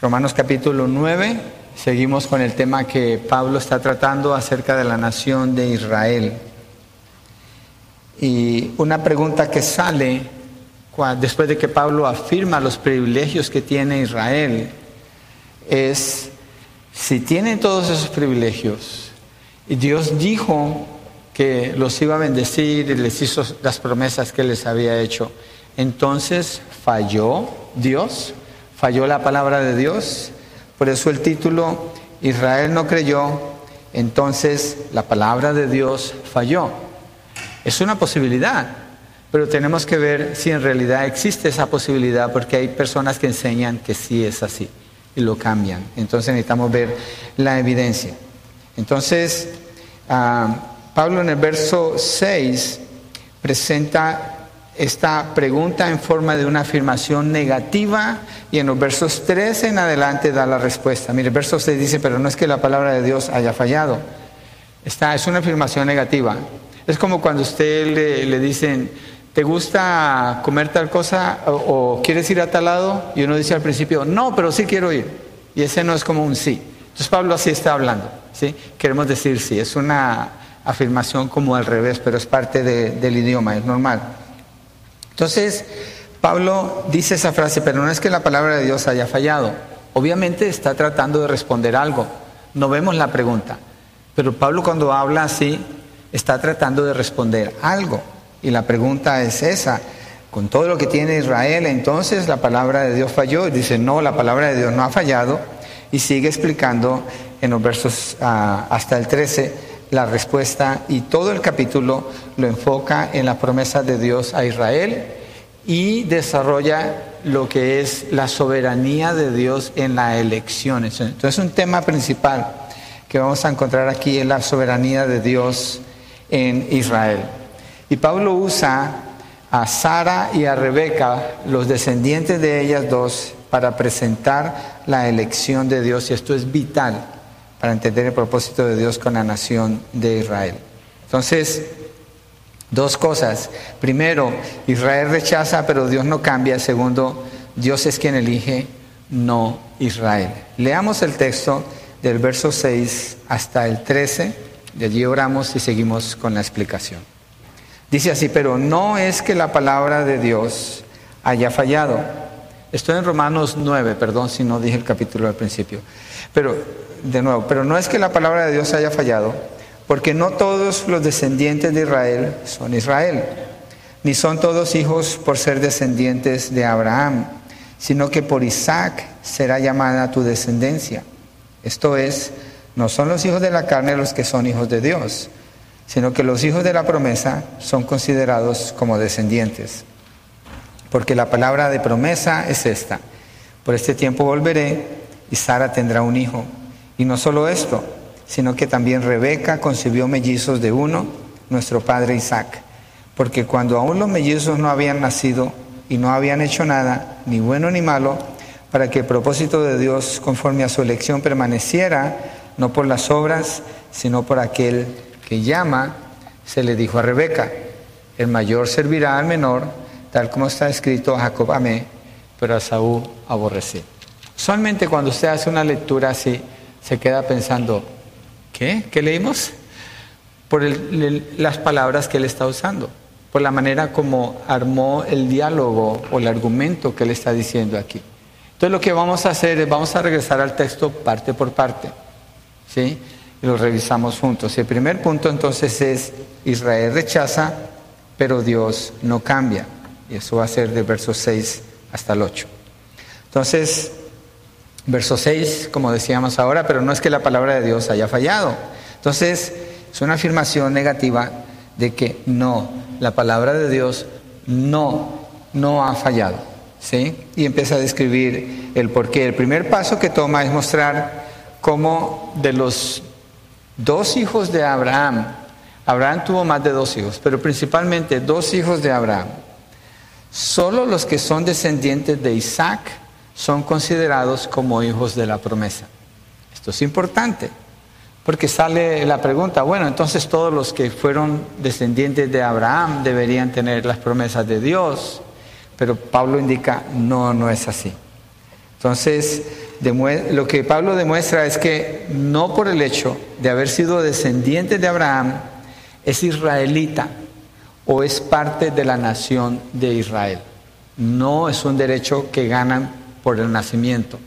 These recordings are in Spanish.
Romanos capítulo 9, seguimos con el tema que Pablo está tratando acerca de la nación de Israel. Y una pregunta que sale después de que Pablo afirma los privilegios que tiene Israel es, si tienen todos esos privilegios, y Dios dijo que los iba a bendecir y les hizo las promesas que les había hecho, entonces falló Dios falló la palabra de Dios. Por eso el título, Israel no creyó, entonces la palabra de Dios falló. Es una posibilidad, pero tenemos que ver si en realidad existe esa posibilidad, porque hay personas que enseñan que sí es así y lo cambian. Entonces necesitamos ver la evidencia. Entonces, ah, Pablo en el verso 6 presenta esta pregunta en forma de una afirmación negativa y en los versos 13 en adelante da la respuesta. Mire, el verso 6 dice, pero no es que la palabra de Dios haya fallado. Esta es una afirmación negativa. Es como cuando usted le, dicen, ¿te gusta comer tal cosa o, quieres ir a tal lado? Y uno dice al principio, no, pero sí quiero ir. Y ese no es como un sí. Entonces Pablo así está hablando. ¿sí? Queremos decir sí. Es una afirmación como al revés, pero es parte del idioma, es normal. Entonces, Pablo dice esa frase, pero no es que la palabra de Dios haya fallado. Obviamente está tratando de responder algo. No vemos la pregunta. Pero Pablo cuando habla así, está tratando de responder algo. Y la pregunta es esa. Con todo lo que tiene Israel, entonces la palabra de Dios falló. Y dice, no, la palabra de Dios no ha fallado. Y sigue explicando en los versos ah, hasta el 13 la respuesta y todo el capítulo lo enfoca en la promesa de Dios a Israel y desarrolla lo que es la soberanía de Dios en la elección. Entonces un tema principal que vamos a encontrar aquí es la soberanía de Dios en Israel. Y Pablo usa a Sara y a Rebeca, los descendientes de ellas dos, para presentar la elección de Dios y esto es vital para entender el propósito de Dios con la nación de Israel. Entonces, dos cosas. Primero, Israel rechaza, pero Dios no cambia. Segundo, Dios es quien elige, no Israel. Leamos el texto del verso 6 hasta el 13. De allí oramos y seguimos con la explicación. Dice así, pero no es que la palabra de Dios haya fallado. Estoy en Romanos 9, perdón si no dije el capítulo al principio. Pero de nuevo, pero no es que la palabra de Dios haya fallado, porque no todos los descendientes de Israel son Israel, ni son todos hijos por ser descendientes de Abraham, sino que por Isaac será llamada tu descendencia. Esto es, no son los hijos de la carne los que son hijos de Dios, sino que los hijos de la promesa son considerados como descendientes. Porque la palabra de promesa es esta, por este tiempo volveré y Sara tendrá un hijo. Y no solo esto, sino que también Rebeca concibió mellizos de uno, nuestro padre Isaac. Porque cuando aún los mellizos no habían nacido y no habían hecho nada, ni bueno ni malo, para que el propósito de Dios conforme a su elección permaneciera, no por las obras, sino por aquel que llama, se le dijo a Rebeca, el mayor servirá al menor, tal como está escrito, a Jacob amé, pero a Saúl aborrecí. Solamente cuando usted hace una lectura así, se queda pensando, ¿qué? ¿Qué leímos? Por las palabras que él está usando, por la manera como armó el diálogo o el argumento que él está diciendo aquí. Entonces lo que vamos a hacer es, vamos a regresar al texto parte por parte, ¿sí? Y lo revisamos juntos. el primer punto entonces es, Israel rechaza, pero Dios no cambia. Y eso va a ser de versos 6 hasta el 8. Entonces, Verso 6, como decíamos ahora, pero no es que la palabra de Dios haya fallado. Entonces, es una afirmación negativa de que no, la palabra de Dios no, no ha fallado. ¿sí? Y empieza a describir el porqué. El primer paso que toma es mostrar cómo de los dos hijos de Abraham, Abraham tuvo más de dos hijos, pero principalmente dos hijos de Abraham, solo los que son descendientes de Isaac son considerados como hijos de la promesa. Esto es importante, porque sale la pregunta, bueno, entonces todos los que fueron descendientes de Abraham deberían tener las promesas de Dios, pero Pablo indica, no, no es así. Entonces, lo que Pablo demuestra es que no por el hecho de haber sido descendiente de Abraham, es israelita o es parte de la nación de Israel. No es un derecho que ganan por el nacimiento.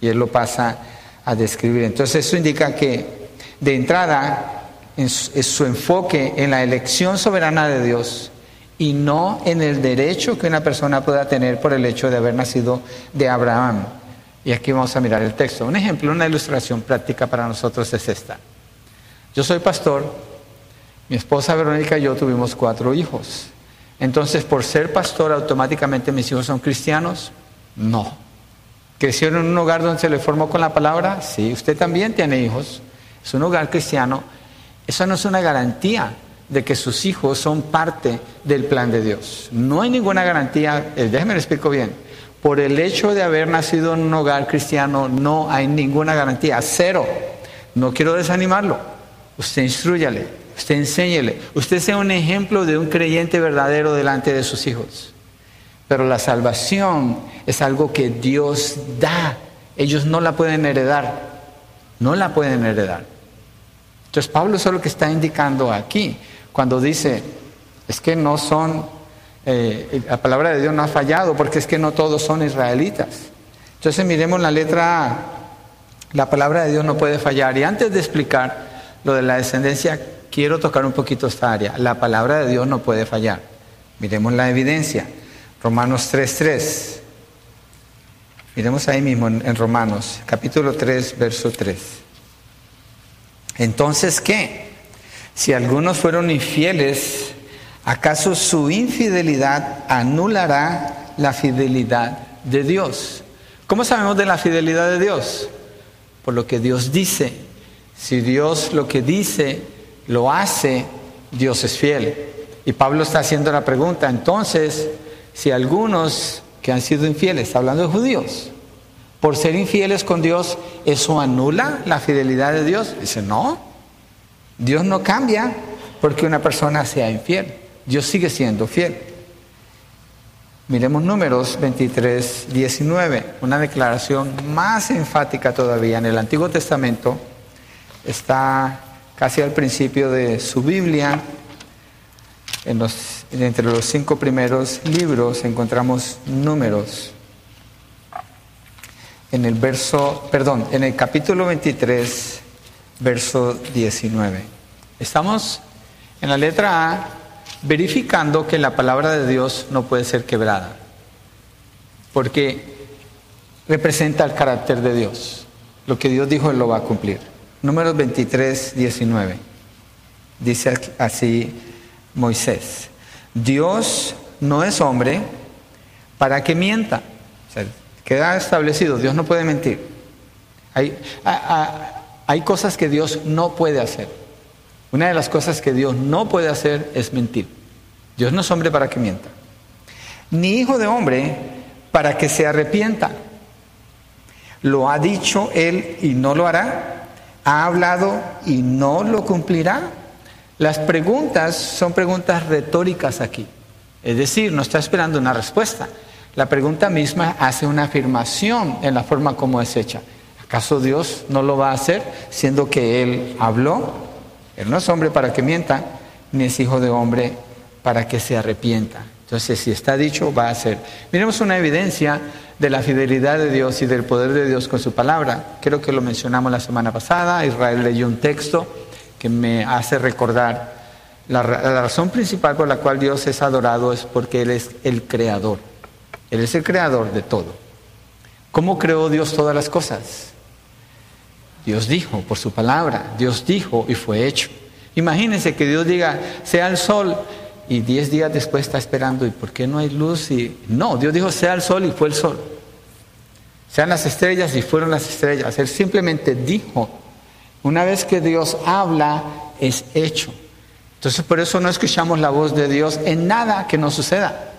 Y él lo pasa a describir. Entonces eso indica que de entrada es su enfoque en la elección soberana de Dios y no en el derecho que una persona pueda tener por el hecho de haber nacido de Abraham. Y aquí vamos a mirar el texto. Un ejemplo, una ilustración práctica para nosotros es esta. Yo soy pastor, mi esposa Verónica y yo tuvimos cuatro hijos. Entonces, por ser pastor, automáticamente mis hijos son cristianos? No. ¿Crecieron en un hogar donde se le formó con la palabra? Sí, usted también tiene hijos. Es un hogar cristiano. Eso no es una garantía de que sus hijos son parte del plan de Dios. No hay ninguna garantía, eh, déjeme lo explico bien. Por el hecho de haber nacido en un hogar cristiano, no hay ninguna garantía, cero. No quiero desanimarlo. Usted instruyale, usted enséñele, usted sea un ejemplo de un creyente verdadero delante de sus hijos. Pero la salvación es algo que Dios da. Ellos no la pueden heredar. No la pueden heredar. Entonces Pablo es lo que está indicando aquí, cuando dice, es que no son, eh, la palabra de Dios no ha fallado, porque es que no todos son israelitas. Entonces miremos la letra A, la palabra de Dios no puede fallar. Y antes de explicar lo de la descendencia, quiero tocar un poquito esta área. La palabra de Dios no puede fallar. Miremos la evidencia. Romanos 3.3. Miremos ahí mismo en, Romanos, capítulo 3, verso 3. Entonces, ¿qué? Si algunos fueron infieles, ¿acaso su infidelidad anulará la fidelidad de Dios? ¿Cómo sabemos de la fidelidad de Dios? Por lo que Dios dice. Si Dios lo que dice lo hace, Dios es fiel. Y Pablo está haciendo la pregunta, entonces, si algunos han sido infieles, hablando de judíos, por ser infieles con Dios, ¿eso anula la fidelidad de Dios? Dice, no, Dios no cambia porque una persona sea infiel, Dios sigue siendo fiel. Miremos números 23, 19, una declaración más enfática todavía. En el Antiguo Testamento está casi al principio de su Biblia, entre los cinco primeros libros encontramos números. En el verso, perdón, en el capítulo 23, verso 19. Estamos en la letra A verificando que la palabra de Dios no puede ser quebrada, porque representa el carácter de Dios. Lo que Dios dijo, Él lo va a cumplir. Números 23, 19. Dice así Moisés, Dios no es hombre para que mienta. queda establecido, Dios no puede mentir. Hay, hay cosas que Dios no puede hacer. Una de las cosas que Dios no puede hacer es mentir. Dios no es hombre para que mienta. Ni hijo de hombre para que se arrepienta. Lo ha dicho él y no lo hará. Ha hablado y no lo cumplirá. Las preguntas son preguntas retóricas aquí. Es decir, no está esperando una respuesta. La pregunta misma hace una afirmación en la forma como es hecha. ¿Acaso Dios no lo va a hacer siendo que Él habló? Él no es hombre para que mienta, ni es hijo de hombre para que se arrepienta. Entonces, si está dicho, va a ser. Miremos una evidencia de la fidelidad de Dios y del poder de Dios con su palabra. Creo que lo mencionamos la semana pasada. Israel leyó un texto que me hace recordar la, razón principal por la cual Dios es adorado es porque Él es el creador. Él es el creador de todo. ¿Cómo creó Dios todas las cosas? Dios dijo por su palabra, Dios dijo y fue hecho. Imagínense que Dios diga, sea el sol, y diez días después está esperando, ¿y por qué no hay luz? Y no, Dios dijo, sea el sol y fue el sol. Sean las estrellas y fueron las estrellas. Él simplemente dijo una vez que Dios habla, es hecho. Entonces por eso no escuchamos la voz de Dios en nada que nos suceda,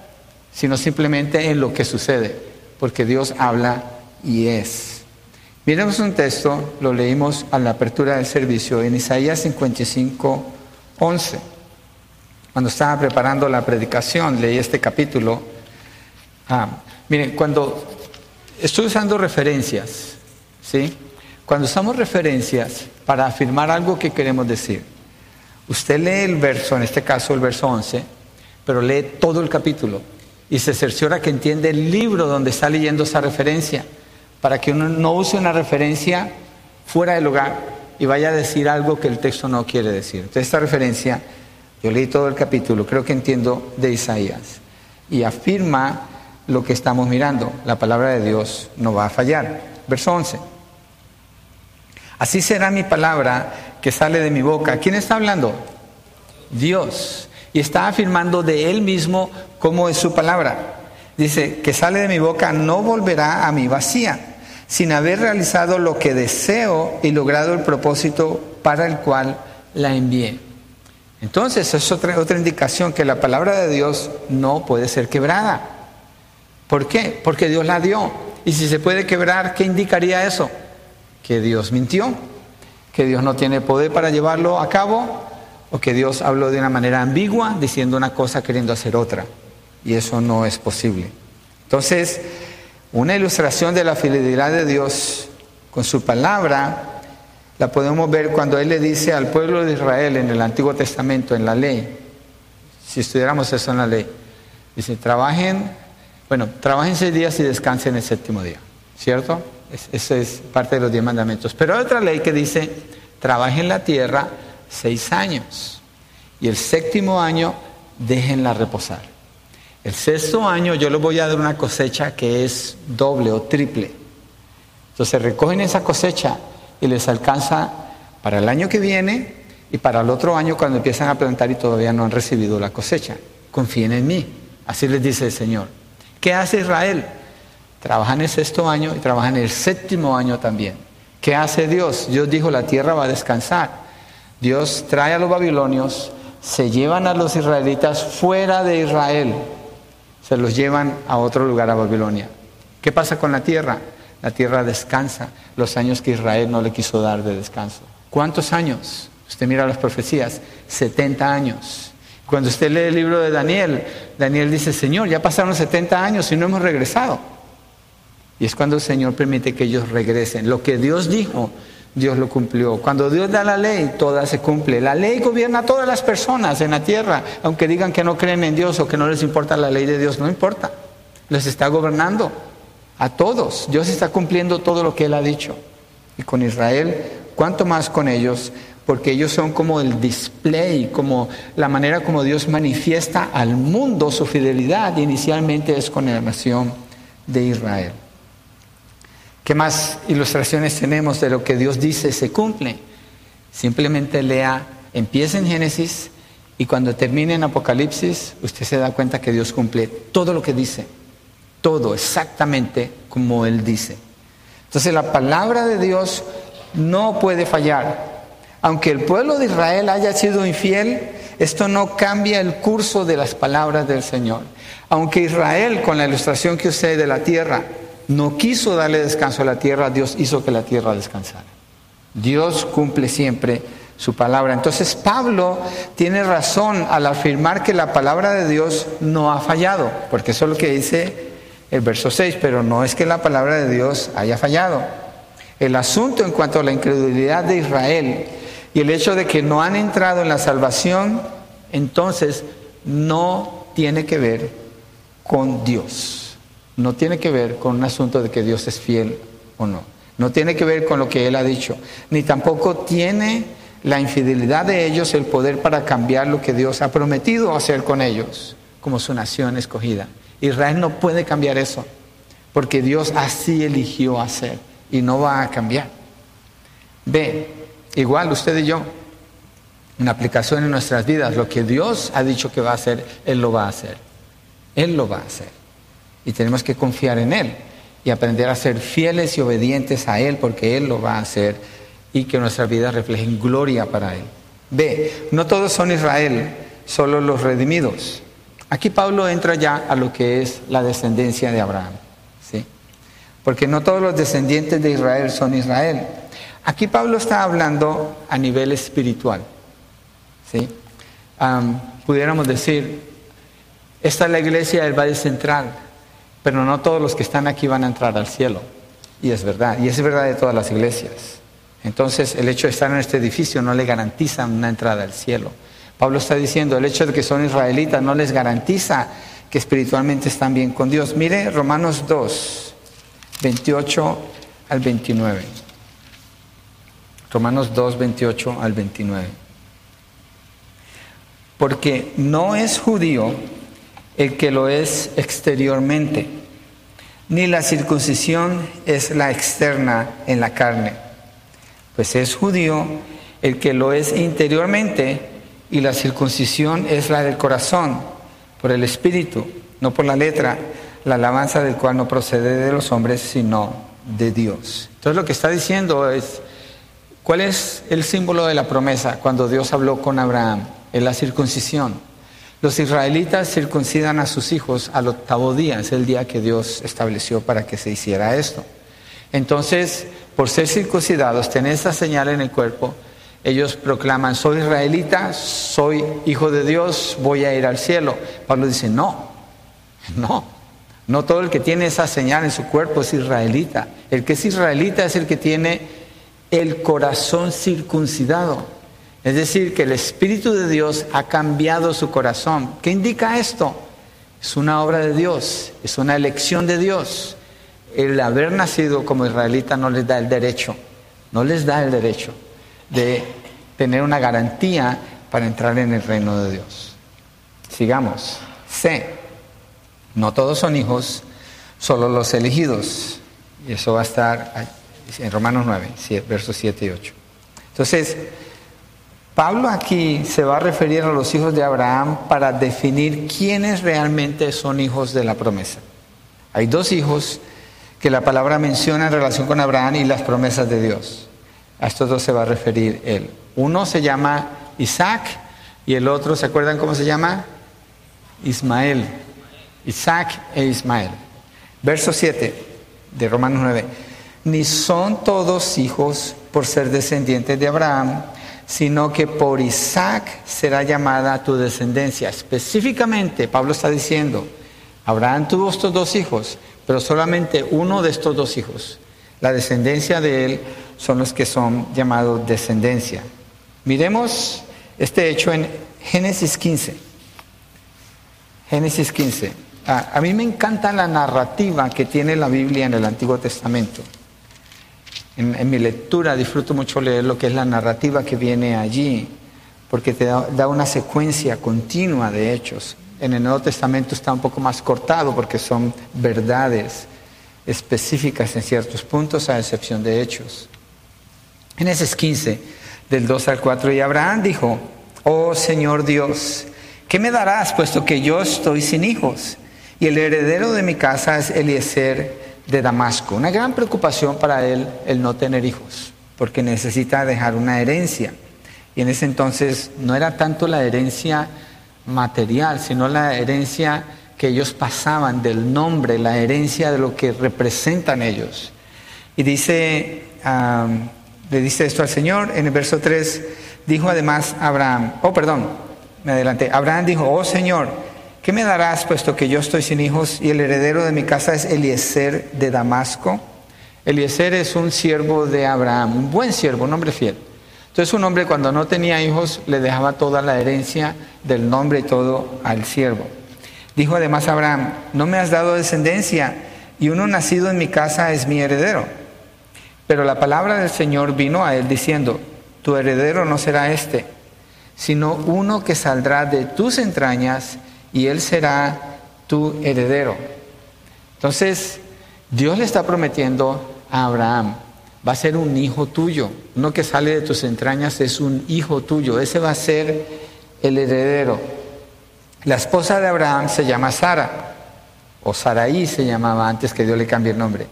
sino simplemente en lo que sucede, porque Dios habla y es. Miremos un texto, lo leímos a la apertura del servicio en Isaías 55, 11. Cuando estaba preparando la predicación, leí este capítulo. Ah, miren, cuando estoy usando referencias, ¿sí? Cuando usamos referencias para afirmar algo que queremos decir, usted lee el verso, en este caso el verso 11, pero lee todo el capítulo y se cerciora que entiende el libro donde está leyendo esa referencia, para que uno no use una referencia fuera del lugar y vaya a decir algo que el texto no quiere decir. Entonces esta referencia, yo leí todo el capítulo, creo que entiendo de Isaías, y afirma lo que estamos mirando, la palabra de Dios no va a fallar. Verso 11. Así será mi palabra que sale de mi boca. ¿Quién está hablando? Dios y está afirmando de él mismo cómo es su palabra. Dice, que sale de mi boca no volverá a mi vacía, sin haber realizado lo que deseo y logrado el propósito para el cual la envié. Entonces, es otra, otra indicación que la palabra de Dios no puede ser quebrada. ¿Por qué? Porque Dios la dio. Y si se puede quebrar, ¿qué indicaría eso? Que Dios mintió, que Dios no tiene poder para llevarlo a cabo, o que Dios habló de una manera ambigua, diciendo una cosa queriendo hacer otra. Y eso no es posible. Entonces, una ilustración de la fidelidad de Dios con su palabra la podemos ver cuando Él le dice al pueblo de Israel en el Antiguo Testamento, en la ley, si estudiáramos eso en la ley, dice, trabajen, bueno, trabajen seis días y descansen el séptimo día, ¿cierto? Esa es parte de los diez mandamientos. Pero hay otra ley que dice, trabajen la tierra seis años. Y el séptimo año, déjenla reposar. El sexto año yo les voy a dar una cosecha que es doble o triple. Entonces recogen esa cosecha y les alcanza para el año que viene y para el otro año cuando empiezan a plantar y todavía no han recibido la cosecha. Confíen en mí. Así les dice el Señor. ¿Qué hace Israel? Trabaja en el sexto año y trabaja en el séptimo año también. ¿Qué hace Dios? Dios dijo, la tierra va a descansar. Dios trae a los babilonios, se llevan a los israelitas fuera de Israel, se los llevan a otro lugar, a Babilonia. ¿Qué pasa con la tierra? La tierra descansa los años que Israel no le quiso dar de descanso. ¿Cuántos años? Usted mira las profecías, 70 años. Cuando usted lee el libro de Daniel, Daniel dice, Señor, ya pasaron 70 años y no hemos regresado. Y es cuando el Señor permite que ellos regresen. Lo que Dios dijo, Dios lo cumplió. Cuando Dios da la ley, toda se cumple. La ley gobierna a todas las personas en la tierra, aunque digan que no creen en Dios o que no les importa la ley de Dios, no importa. Les está gobernando a todos. Dios está cumpliendo todo lo que Él ha dicho. Y con Israel, ¿cuánto más con ellos? Porque ellos son como el display, como la manera como Dios manifiesta al mundo su fidelidad. inicialmente es con la nación de Israel. ¿Qué más ilustraciones tenemos de lo que Dios dice se cumple? Simplemente lea, empieza en Génesis y cuando termine en Apocalipsis, usted se da cuenta que Dios cumple todo lo que dice, todo exactamente como Él dice. Entonces la palabra de Dios no puede fallar. Aunque el pueblo de Israel haya sido infiel, esto no cambia el curso de las palabras del Señor. Aunque Israel, con la ilustración que usted de la tierra, no quiso darle descanso a la tierra, Dios hizo que la tierra descansara. Dios cumple siempre su palabra. Entonces Pablo tiene razón al afirmar que la palabra de Dios no ha fallado, porque eso es lo que dice el verso 6, pero no es que la palabra de Dios haya fallado. El asunto en cuanto a la incredulidad de Israel y el hecho de que no han entrado en la salvación, entonces no tiene que ver con Dios no tiene que ver con un asunto de que Dios es fiel o no. No tiene que ver con lo que Él ha dicho. Ni tampoco tiene la infidelidad de ellos el poder para cambiar lo que Dios ha prometido hacer con ellos, como su nación escogida. Israel no puede cambiar eso, porque Dios así eligió hacer y no va a cambiar. Ve, igual usted y yo, una aplicación en nuestras vidas, lo que Dios ha dicho que va a hacer, Él lo va a hacer. Él lo va a hacer. Y tenemos que confiar en Él y aprender a ser fieles y obedientes a Él porque Él lo va a hacer y que nuestras vidas reflejen gloria para Él. B, no todos son Israel, solo los redimidos. Aquí Pablo entra ya a lo que es la descendencia de Abraham, ¿sí? Porque no todos los descendientes de Israel son Israel. Aquí Pablo está hablando a nivel espiritual, ¿sí? pudiéramos decir, esta es la iglesia del Valle Central, pero no todos los que están aquí van a entrar al cielo. Y es verdad, y es verdad de todas las iglesias. Entonces, el hecho de estar en este edificio no le garantiza una entrada al cielo. Pablo está diciendo, el hecho de que son israelitas no les garantiza que espiritualmente están bien con Dios. Mire Romanos 2, 28 al 29. Romanos 2, 28 al 29. Porque no es judío el que lo es exteriormente, ni la circuncisión es la externa en la carne, pues es judío el que lo es interiormente, y la circuncisión es la del corazón, por el espíritu, no por la letra, la alabanza del cual no procede de los hombres, sino de Dios. Entonces lo que está diciendo es, ¿cuál es el símbolo de la promesa cuando Dios habló con Abraham? Es la circuncisión. Los israelitas circuncidan a sus hijos al octavo día, es el día que Dios estableció para que se hiciera esto. Entonces, por ser circuncidados, tener esa señal en el cuerpo, ellos proclaman, soy israelita, soy hijo de Dios, voy a ir al cielo. Pablo dice, no, no, no todo el que tiene esa señal en su cuerpo es israelita. El que es israelita es el que tiene el corazón circuncidado. Es decir, que el Espíritu de Dios ha cambiado su corazón. ¿Qué indica esto? Es una obra de Dios, es una elección de Dios. El haber nacido como israelita no les da el derecho, no les da el derecho de tener una garantía para entrar en el reino de Dios. Sigamos. C. No todos son hijos, solo los elegidos. Y eso va a estar en Romanos 9, versos 7 y 8. Entonces, Pablo aquí se va a referir a los hijos de Abraham para definir quiénes realmente son hijos de la promesa. Hay dos hijos que la palabra menciona en relación con Abraham y las promesas de Dios. A estos dos se va a referir él. Uno se llama Isaac y el otro, ¿se acuerdan cómo se llama? Ismael. Isaac e Ismael. Verso 7 de Romanos 9. Ni son todos hijos por ser descendientes de Abraham, sino que por Isaac será llamada tu descendencia. Específicamente, Pablo está diciendo, Abraham tuvo estos dos hijos, pero solamente uno de estos dos hijos, la descendencia de él, son los que son llamados descendencia. Miremos este hecho en Génesis 15. Génesis 15. a mí me encanta la narrativa que tiene la Biblia en el Antiguo Testamento. En, mi lectura disfruto mucho leer lo que es la narrativa que viene allí, porque te da, da una secuencia continua de hechos. En el Nuevo Testamento está un poco más cortado porque son verdades específicas en ciertos puntos, a excepción de hechos. Génesis 15, del 2 al 4, y Abraham dijo, oh Señor Dios, ¿qué me darás puesto que yo estoy sin hijos? Y el heredero de mi casa es Eliezer de Damasco. Una gran preocupación para él el no tener hijos, porque necesita dejar una herencia. Y en ese entonces no era tanto la herencia material, sino la herencia que ellos pasaban del nombre, la herencia de lo que representan ellos. Y dice... Le dice esto al Señor. En el verso 3 dijo además Abraham, oh perdón, me adelanté. Abraham dijo, oh Señor, ¿qué me darás puesto que yo estoy sin hijos y el heredero de mi casa es Eliezer de Damasco? Eliezer es un siervo de Abraham, un buen siervo, un hombre fiel. Entonces un hombre cuando no tenía hijos le dejaba toda la herencia del nombre y todo al siervo. Dijo además Abraham, no me has dado descendencia y uno nacido en mi casa es mi heredero. Pero la palabra del Señor vino a él diciendo, tu heredero no será este, sino uno que saldrá de tus entrañas y él será tu heredero. Entonces, Dios le está prometiendo a Abraham, va a ser un hijo tuyo, uno que sale de tus entrañas es un hijo tuyo, ese va a ser el heredero. La esposa de Abraham se llama Sara, o Saraí se llamaba antes que Dios le cambie el nombre.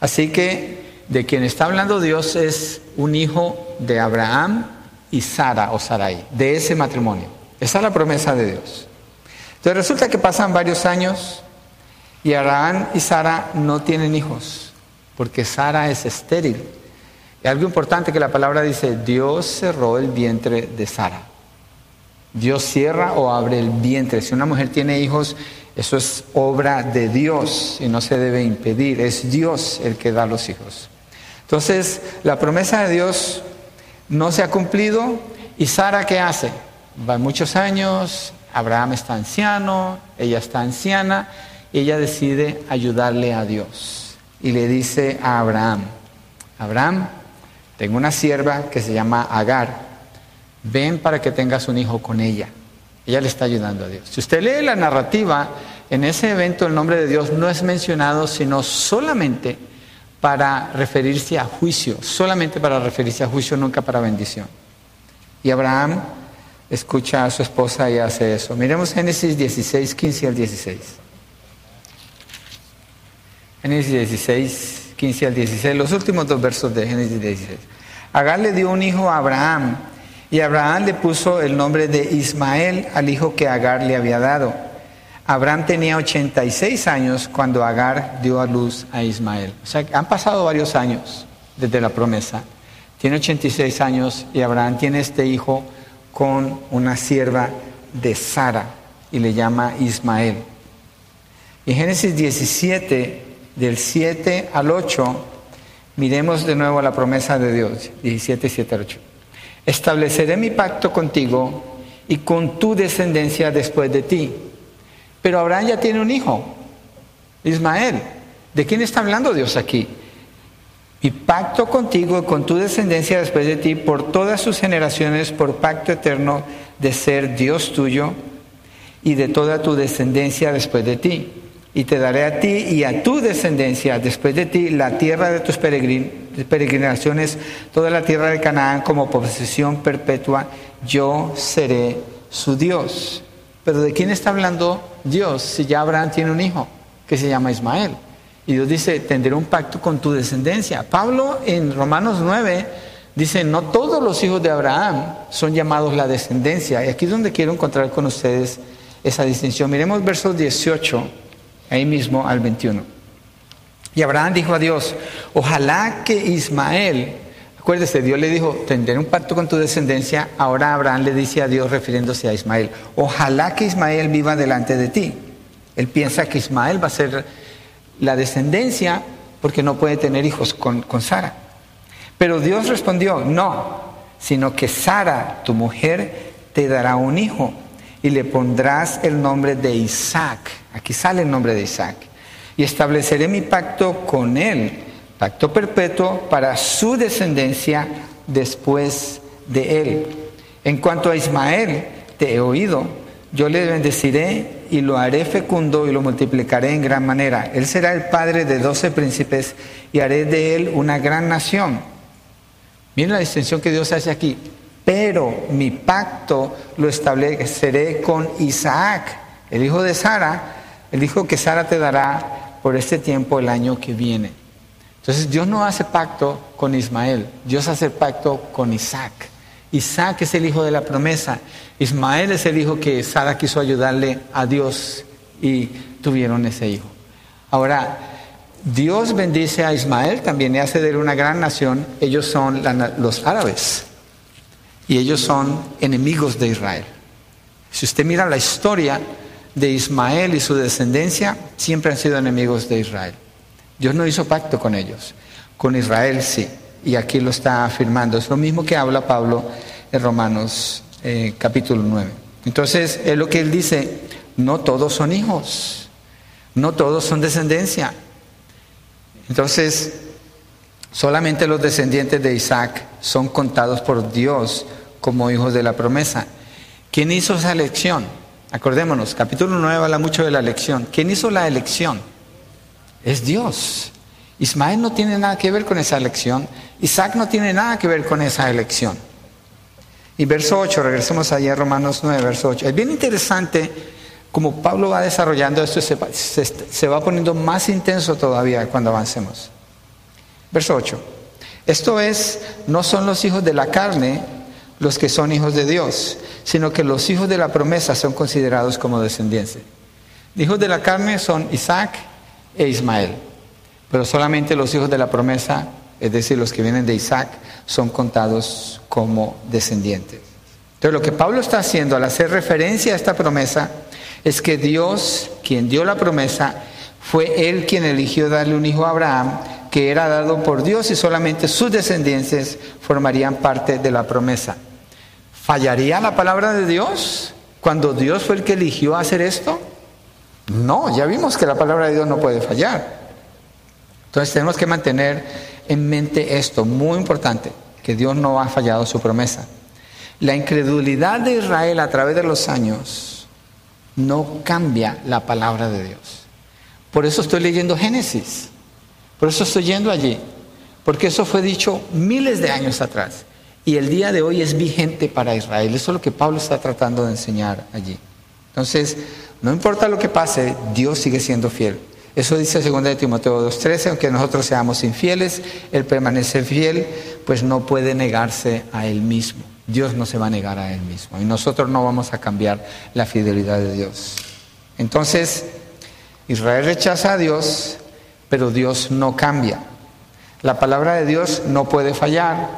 Así que de quien está hablando Dios es un hijo de Abraham y Sara o Sarai, de ese matrimonio. Esa es la promesa de Dios. Resulta que pasan varios años y Abraham y Sara no tienen hijos, porque Sara es estéril. Y algo importante que la palabra dice, Dios cerró el vientre de Sara. Dios cierra o abre el vientre. Si una mujer tiene hijos, eso es obra de Dios y no se debe impedir. Es Dios el que da los hijos. Entonces, la promesa de Dios no se ha cumplido. ¿Y Sara qué hace? Va muchos años, Abraham está anciano, ella está anciana, y ella decide ayudarle a Dios. Y le dice a Abraham, Abraham, tengo una sierva que se llama Agar, ven para que tengas un hijo con ella. Ella le está ayudando a Dios. Si usted lee la narrativa, en ese evento el nombre de Dios no es mencionado, sino solamente para referirse a juicio, solamente para referirse a juicio, nunca para bendición. Y Abraham escucha a su esposa y hace eso. Miremos Génesis 16, 15 al 16. Génesis 16, 15 al 16, los últimos dos versos de Génesis 16. Agar le dio un hijo a Abraham y Abraham le puso el nombre de Ismael al hijo que Agar le había dado. Abraham tenía 86 años cuando Agar dio a luz a Ismael. O sea, han pasado varios años desde la promesa. Tiene 86 años y Abraham tiene este hijo con una sierva de Sara y le llama Ismael. En Génesis 17, del 7 al 8, miremos de nuevo la promesa de Dios. 17, 7 al 8. Estableceré mi pacto contigo y con tu descendencia después de ti. Pero Abraham ya tiene un hijo, Ismael. ¿De quién está hablando Dios aquí? Mi pacto contigo y con tu descendencia después de ti por todas sus generaciones, por pacto eterno de ser Dios tuyo y de toda tu descendencia después de ti. Y te daré a ti y a tu descendencia después de ti la tierra de tus peregrinaciones, toda la tierra de Canaán como posesión perpetua, yo seré su Dios. Pero ¿de quién está hablando Dios si ya Abraham tiene un hijo que se llama Ismael? Y Dios dice, tendré un pacto con tu descendencia. Pablo en Romanos 9 dice, no todos los hijos de Abraham son llamados la descendencia. Y aquí es donde quiero encontrar con ustedes esa distinción. Miremos versos 18, ahí mismo al 21. Y Abraham dijo a Dios, ojalá que Ismael, acuérdese, Dios le dijo, tendré un pacto con tu descendencia, ahora Abraham le dice a Dios refiriéndose a Ismael, ojalá que Ismael viva delante de ti. Él piensa que Ismael va a ser la descendencia porque no puede tener hijos con, con Sara. Pero Dios respondió, no, sino que Sara, tu mujer, te dará un hijo y le pondrás el nombre de Isaac. Aquí sale el nombre de Isaac y estableceré mi pacto con él, pacto perpetuo para su descendencia después de él. En cuanto a Ismael, te he oído, yo le bendeciré y lo haré fecundo y lo multiplicaré en gran manera. Él será el padre de doce príncipes y haré de él una gran nación. Miren la distinción que Dios hace aquí. Pero mi pacto lo estableceré con Isaac, el hijo de Sara, el hijo que Sara te dará por este tiempo el año que viene. Entonces Dios no hace pacto con Ismael, Dios hace pacto con Isaac. Isaac es el hijo de la promesa, Ismael es el hijo que Sara quiso ayudarle a Dios y tuvieron ese hijo. Ahora, Dios bendice a Ismael también y hace de él una gran nación. Ellos son los árabes y ellos son enemigos de Israel. Si usted mira la historia, de Ismael y su descendencia siempre han sido enemigos de Israel. Dios no hizo pacto con ellos, con Israel sí, y aquí lo está afirmando. Es lo mismo que habla Pablo en Romanos eh, capítulo 9. Entonces, es lo que él dice, no todos son hijos, no todos son descendencia. Entonces, solamente los descendientes de Isaac son contados por Dios como hijos de la promesa. ¿Quién hizo esa elección? Acordémonos, capítulo 9 habla mucho de la elección. ¿Quién hizo la elección? Es Dios. Ismael no tiene nada que ver con esa elección. Isaac no tiene nada que ver con esa elección. Y verso 8, regresemos allá a Romanos 9, verso 8. Es bien interesante como Pablo va desarrollando esto, se, se, va poniendo más intenso todavía cuando avancemos. Verso 8. Esto es, no son los hijos de la carne los que son hijos de Dios, sino que los hijos de la promesa son considerados como descendientes. Hijos de la carne son Isaac e Ismael, pero solamente los hijos de la promesa, es decir, los que vienen de Isaac, son contados como descendientes. Entonces lo que Pablo está haciendo al hacer referencia a esta promesa es que Dios, quien dio la promesa, fue él quien eligió darle un hijo a Abraham, que era dado por Dios y solamente sus descendientes formarían parte de la promesa. ¿Fallaría la palabra de Dios cuando Dios fue el que eligió hacer esto? No, ya vimos que la palabra de Dios no puede fallar. Entonces tenemos que mantener en mente esto, muy importante, que Dios no ha fallado su promesa. La incredulidad de Israel a través de los años no cambia la palabra de Dios. Por eso estoy leyendo Génesis, por eso estoy yendo allí, porque eso fue dicho miles de años atrás y el día de hoy es vigente para Israel. Eso es lo que Pablo está tratando de enseñar allí. Entonces, no importa lo que pase, Dios sigue siendo fiel. Eso dice 2 de Timoteo 2.13, aunque nosotros seamos infieles, Él permanece fiel, pues no puede negarse a Él mismo. Dios no se va a negar a Él mismo. Y nosotros no vamos a cambiar la fidelidad de Dios. Entonces, Israel rechaza a Dios, pero Dios no cambia. La palabra de Dios no puede fallar.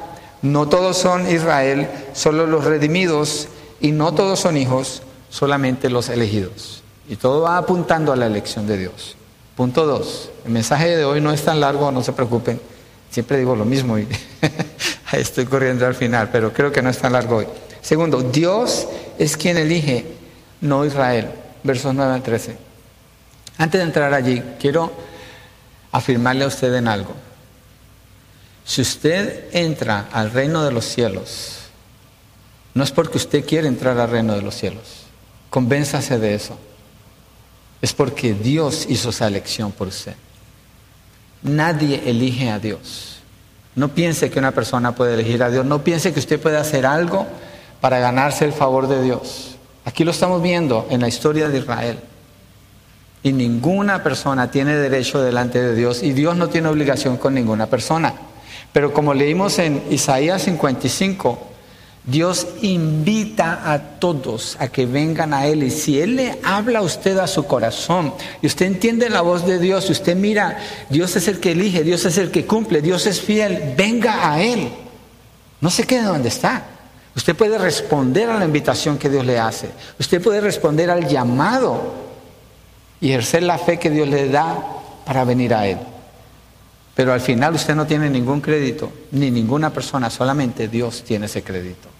No todos son Israel, solo los redimidos, y no todos son hijos, solamente los elegidos. Y todo va apuntando a la elección de Dios. Punto dos. El mensaje de hoy no es tan largo, no se preocupen. Siempre digo lo mismo y estoy corriendo al final, pero creo que no es tan largo hoy. Segundo, Dios es quien elige, no Israel. Versos 9 al 13. Antes de entrar allí, quiero afirmarle a usted en algo. Si usted entra al reino de los cielos, no es porque usted quiere entrar al reino de los cielos. Convénzase de eso. Es porque Dios hizo esa elección por usted. Nadie elige a Dios. No piense que una persona puede elegir a Dios. No piense que usted puede hacer algo para ganarse el favor de Dios. Aquí lo estamos viendo en la historia de Israel. Y ninguna persona tiene derecho delante de Dios y Dios no tiene obligación con ninguna persona. Pero como leímos en Isaías 55, Dios invita a todos a que vengan a Él. Y si Él le habla a usted a su corazón y usted entiende la voz de Dios y usted mira, Dios es el que elige, Dios es el que cumple, Dios es fiel, venga a Él. No se quede donde está. Usted puede responder a la invitación que Dios le hace. Usted puede responder al llamado y ejercer la fe que Dios le da para venir a Él. Pero al final usted no tiene ningún crédito, ni ninguna persona, solamente Dios tiene ese crédito.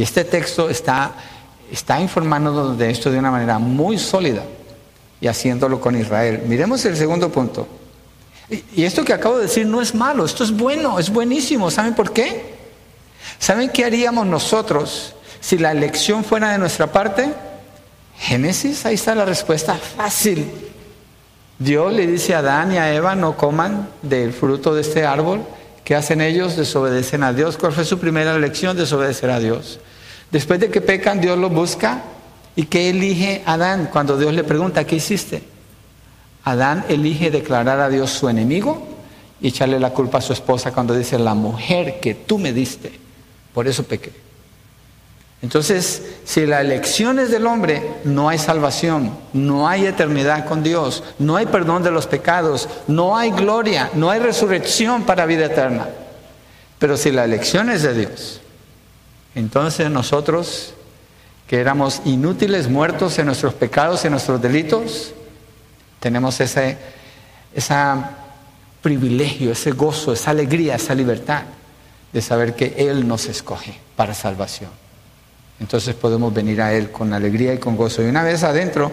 Y este texto está, está informándonos de esto de una manera muy sólida y haciéndolo con Israel. Miremos el segundo punto. Y, esto que acabo de decir no es malo, esto es bueno, es buenísimo. ¿Saben por qué? ¿Saben qué haríamos nosotros si la elección fuera de nuestra parte? Génesis, ahí está la respuesta fácil. Dios le dice a Adán y a Eva, no coman del fruto de este árbol. ¿Qué hacen ellos? Desobedecen a Dios. ¿Cuál fue su primera elección? Desobedecer a Dios. Después de que pecan, Dios los busca. ¿Y qué elige Adán cuando Dios le pregunta, ¿qué hiciste? Adán elige declarar a Dios su enemigo y echarle la culpa a su esposa cuando dice, la mujer que tú me diste, por eso pequé. Entonces, si la elección es del hombre, no hay salvación, no hay eternidad con Dios, no hay perdón de los pecados, no hay gloria, no hay resurrección para vida eterna. Pero si la elección es de Dios, entonces nosotros, que éramos inútiles, muertos en nuestros pecados, en nuestros delitos, tenemos ese, ese privilegio, ese gozo, esa alegría, esa libertad de saber que Él nos escoge para salvación entonces podemos venir a Él con alegría y con gozo. Y una vez adentro,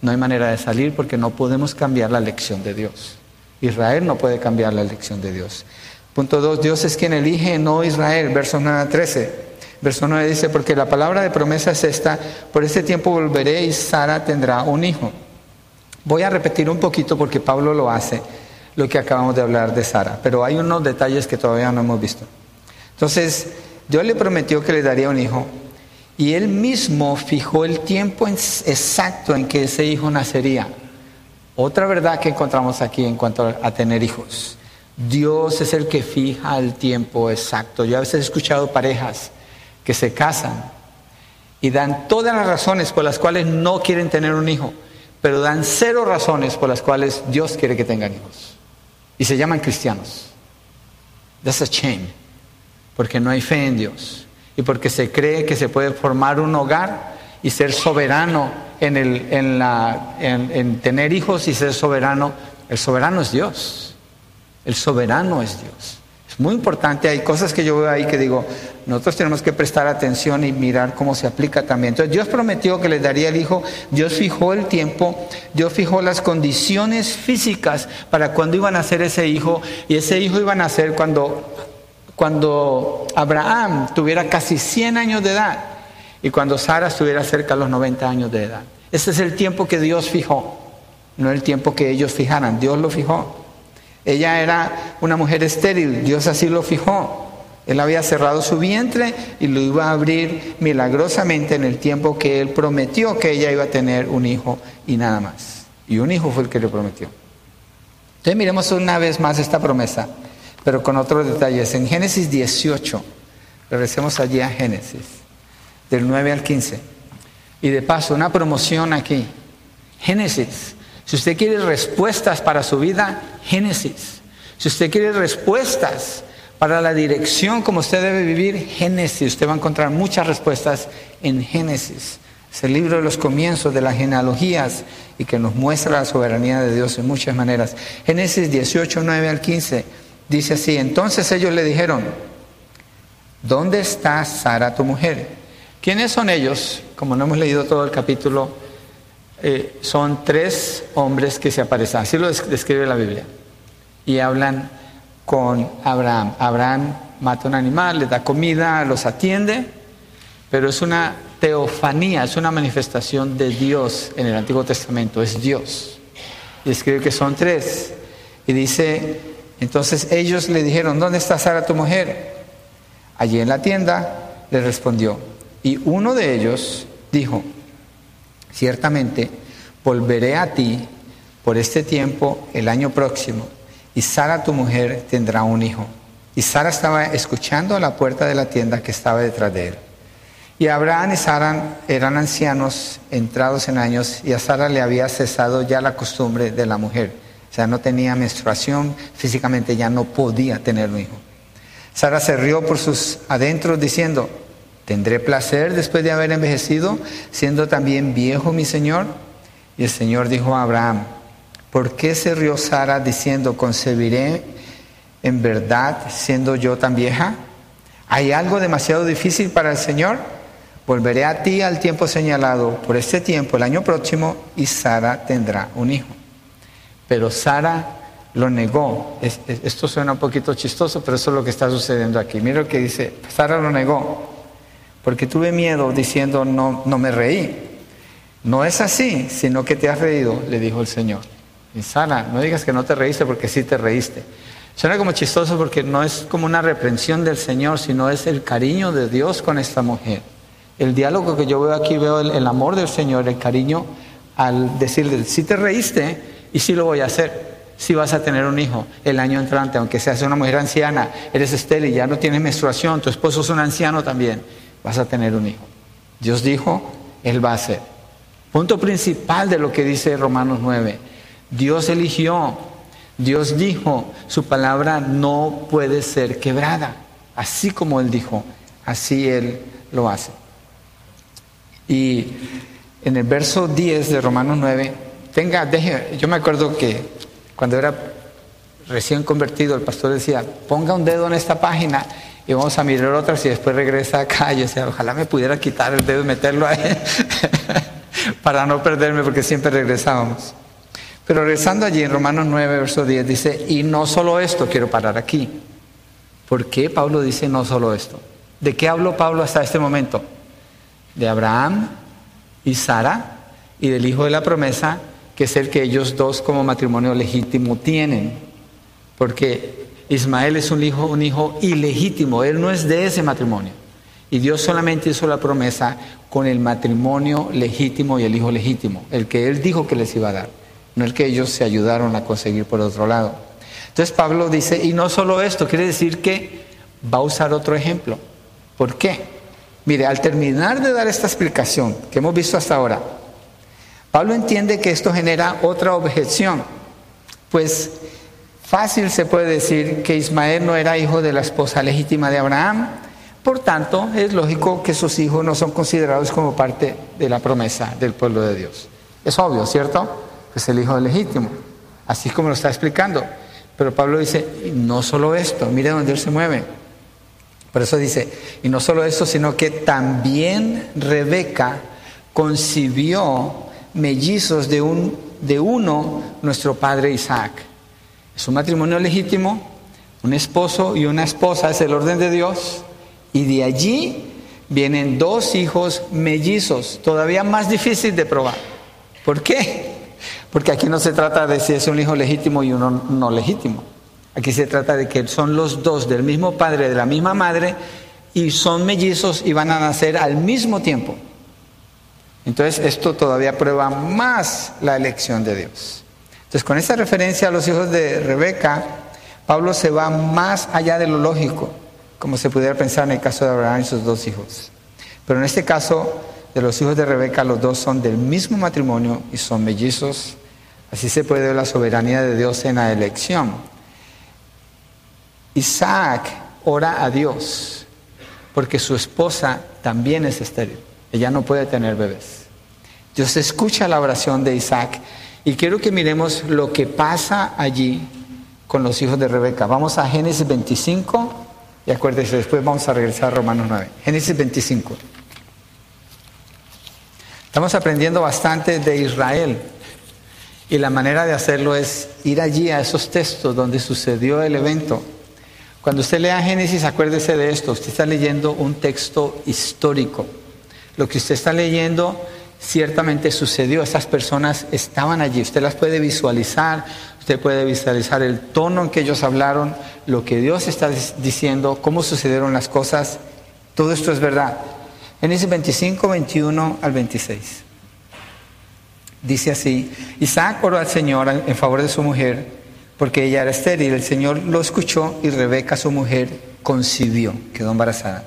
no hay manera de salir porque no podemos cambiar la elección de Dios. Israel no puede cambiar la elección de Dios. Punto 2, Dios es quien elige, no Israel. Verso 9 a 13. Verso 9 dice, porque la palabra de promesa es esta, por este tiempo volveré y Sara tendrá un hijo. Voy a repetir un poquito porque Pablo lo hace, lo que acabamos de hablar de Sara, pero hay unos detalles que todavía no hemos visto. Entonces, Dios le prometió que le daría un hijo, y él mismo fijó el tiempo exacto en que ese hijo nacería. Otra verdad que encontramos aquí en cuanto a tener hijos. Dios es el que fija el tiempo exacto. Yo a veces he escuchado parejas que se casan y dan todas las razones por las cuales no quieren tener un hijo, pero dan cero razones por las cuales Dios quiere que tengan hijos. Y se llaman cristianos. That's a shame, porque no hay fe en Dios. y porque se cree que se puede formar un hogar y ser soberano en, el, en, la, en tener hijos y ser soberano. El soberano es Dios. El soberano es Dios. Muy importante, hay cosas que yo veo ahí que digo, nosotros tenemos que prestar atención y mirar cómo se aplica también. Entonces Dios prometió que les daría el hijo, Dios fijó el tiempo, Dios fijó las condiciones físicas para cuando iban a nacer ese hijo y ese hijo iba a nacer cuando, cuando Abraham tuviera casi 100 años de edad y cuando Sara estuviera cerca de los 90 años de edad. Ese es el tiempo que Dios fijó, no el tiempo que ellos fijaran, Dios lo fijó. Ella era una mujer estéril, Dios así lo fijó. Él había cerrado su vientre y lo iba a abrir milagrosamente en el tiempo que él prometió que ella iba a tener un hijo y nada más. Y un hijo fue el que le prometió. Entonces miremos una vez más esta promesa, pero con otros detalles. En Génesis 18, regresemos allí a Génesis, del 9 al 15. Y de paso, una promoción aquí. Génesis si usted quiere respuestas para su vida, Génesis. Si usted quiere respuestas para la dirección como usted debe vivir, Génesis. Usted va a encontrar muchas respuestas en Génesis. Es el libro de los comienzos de las genealogías y que nos muestra la soberanía de Dios en muchas maneras. Génesis 18, 9 al 15 dice así, entonces ellos le dijeron, ¿dónde está Sara tu mujer? ¿Quiénes son ellos? Como no hemos leído todo el capítulo, eh, son tres hombres que se aparecen, así lo describe la Biblia, y hablan con Abraham. Abraham mata un animal, le da comida, los atiende, pero es una teofanía, es una manifestación de Dios en el Antiguo Testamento, es Dios. Y escribe que son tres. Y dice, entonces ellos le dijeron, ¿dónde está Sara tu mujer? Allí en la tienda, le respondió. Y uno de ellos dijo, Ciertamente, volveré a ti por este tiempo el año próximo, y Sara tu mujer tendrá un hijo. Y Sara estaba escuchando a la puerta de la tienda que estaba detrás de él. Y Abraham y Sara eran ancianos, entrados en años, y a Sara le había cesado ya la costumbre de la mujer. O sea, no tenía menstruación, físicamente ya no podía tener un hijo. Sara se rió por sus adentros diciendo, ¿Tendré placer después de haber envejecido, siendo también viejo mi Señor? Y el Señor dijo a Abraham, ¿por qué se rió Sara diciendo, concebiré en verdad siendo yo tan vieja? ¿Hay algo demasiado difícil para el Señor? Volveré a ti al tiempo señalado, por este tiempo, el año próximo, y Sara tendrá un hijo. Pero Sara lo negó. esto suena un poquito chistoso, pero eso es lo que está sucediendo aquí. Mira lo que dice, Sara lo negó porque tuve miedo diciendo no, no me reí. No es así, sino que te has reído, le dijo el Señor. Y Sara, no digas que no te reíste porque sí te reíste. Suena como chistoso porque no es como una reprensión del Señor, sino es el cariño de Dios con esta mujer. El diálogo que yo veo aquí, veo el, amor del Señor, el cariño al decirle, si te reíste y sí lo voy a hacer, si vas a tener un hijo el año entrante, aunque seas una mujer anciana, eres estéril, ya no tienes menstruación, tu esposo es un anciano también vas a tener un hijo. Dios dijo, Él va a ser. Punto principal de lo que dice Romanos 9. Dios eligió, Dios dijo, su palabra no puede ser quebrada. Así como Él dijo, así Él lo hace. Y en el verso 10 de Romanos 9, tenga, deje, yo me acuerdo que cuando era recién convertido, el pastor decía, ponga un dedo en esta página y vamos a mirar otras y después regresa acá. Yo decía, ojalá me pudiera quitar el dedo y meterlo ahí para no perderme porque siempre regresábamos. Pero regresando allí en Romanos 9, verso 10, dice, y no solo esto, quiero parar aquí. ¿Por qué Pablo dice no solo esto? ¿De qué habló Pablo hasta este momento? De Abraham y Sara y del hijo de la promesa, que es el que ellos dos como matrimonio legítimo tienen. Porque Ismael es un hijo, un hijo ilegítimo, él no es de ese matrimonio. Y Dios solamente hizo la promesa con el matrimonio legítimo y el hijo legítimo, el que él dijo que les iba a dar, no el que ellos se ayudaron a conseguir por otro lado. Entonces Pablo dice, y no solo esto, quiere decir que va a usar otro ejemplo. ¿Por qué? Mire, al terminar de dar esta explicación que hemos visto hasta ahora, Pablo entiende que esto genera otra objeción, pues Fácil se puede decir que Ismael no era hijo de la esposa legítima de Abraham, Por tanto, es lógico que sus hijos no son considerados como parte de la promesa del pueblo de Dios. Es obvio, ¿cierto? Es el hijo legítimo, así como lo está explicando. Pero Pablo dice, y no solo esto, mire dónde él se mueve. Por eso dice, y no solo esto, sino que también Rebeca concibió mellizos de, un, de uno, nuestro padre Isaac. Es un matrimonio legítimo, un esposo y una esposa, es el orden de Dios, y de allí vienen dos hijos mellizos, todavía más difícil de probar. ¿Por qué? Porque aquí no se trata de si es un hijo legítimo y uno no legítimo. Aquí se trata de que son los dos del mismo padre, de la misma madre, y son mellizos y van a nacer al mismo tiempo. Entonces esto todavía prueba más la elección de Dios. Entonces con esta referencia a los hijos de Rebeca, Pablo se va más allá de lo lógico, como se pudiera pensar en el caso de Abraham y sus dos hijos. Pero en este caso de los hijos de Rebeca, los dos son del mismo matrimonio y son mellizos. Así se puede ver la soberanía de Dios en la elección. Isaac ora a Dios porque su esposa también es estéril. Ella no puede tener bebés. Dios escucha la oración de Isaac y quiero que miremos lo que pasa allí con los hijos de Rebeca. Vamos a Génesis 25 y acuérdense, después vamos a regresar a Romanos 9. Génesis 25. Estamos aprendiendo bastante de Israel y la manera de hacerlo es ir allí a esos textos donde sucedió el evento. Cuando usted lea Génesis, acuérdese de esto, usted está leyendo un texto histórico. Lo que usted está leyendo ciertamente sucedió, esas personas estaban allí, usted las puede visualizar, usted puede visualizar el tono en que ellos hablaron, lo que Dios está diciendo, cómo sucedieron las cosas, todo esto es verdad. Génesis 25, 21 al 26. Dice así, Isaac oró al Señor en favor de su mujer porque ella era estéril. El Señor lo escuchó y Rebeca, su mujer, concibió, quedó embarazada.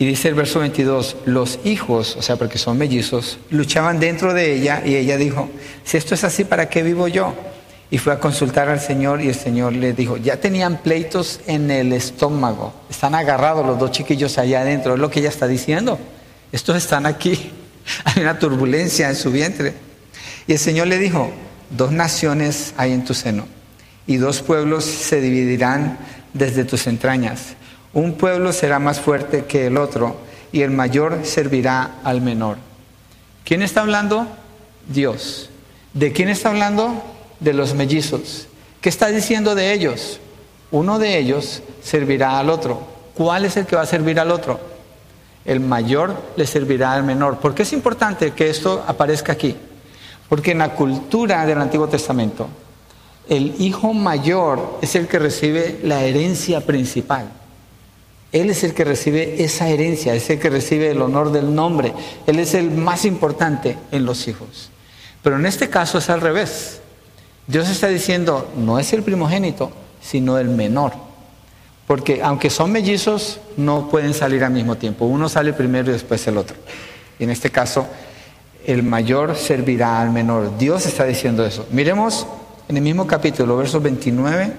Y dice el verso 22, los hijos, o sea, porque son mellizos, luchaban dentro de ella y ella dijo, si esto es así, ¿para qué vivo yo? Y fue a consultar al Señor y el Señor le dijo, ya tenían pleitos en el estómago, están agarrados los dos chiquillos allá adentro, es lo que ella está diciendo, estos están aquí, hay una turbulencia en su vientre. Y el Señor le dijo, dos naciones hay en tu seno y dos pueblos se dividirán desde tus entrañas. Un pueblo será más fuerte que el otro y el mayor servirá al menor. ¿Quién está hablando? Dios. ¿De quién está hablando? De los mellizos. ¿Qué está diciendo de ellos? Uno de ellos servirá al otro. ¿Cuál es el que va a servir al otro? El mayor le servirá al menor. ¿Por qué es importante que esto aparezca aquí? Porque en la cultura del Antiguo Testamento, el hijo mayor es el que recibe la herencia principal. Él es el que recibe esa herencia, es el que recibe el honor del nombre. Él es el más importante en los hijos. Pero en este caso es al revés. Dios está diciendo, no es el primogénito, sino el menor. Porque aunque son mellizos, no pueden salir al mismo tiempo. Uno sale primero y después el otro. Y en este caso, el mayor servirá al menor. Dios está diciendo eso. Miremos en el mismo capítulo, versos 29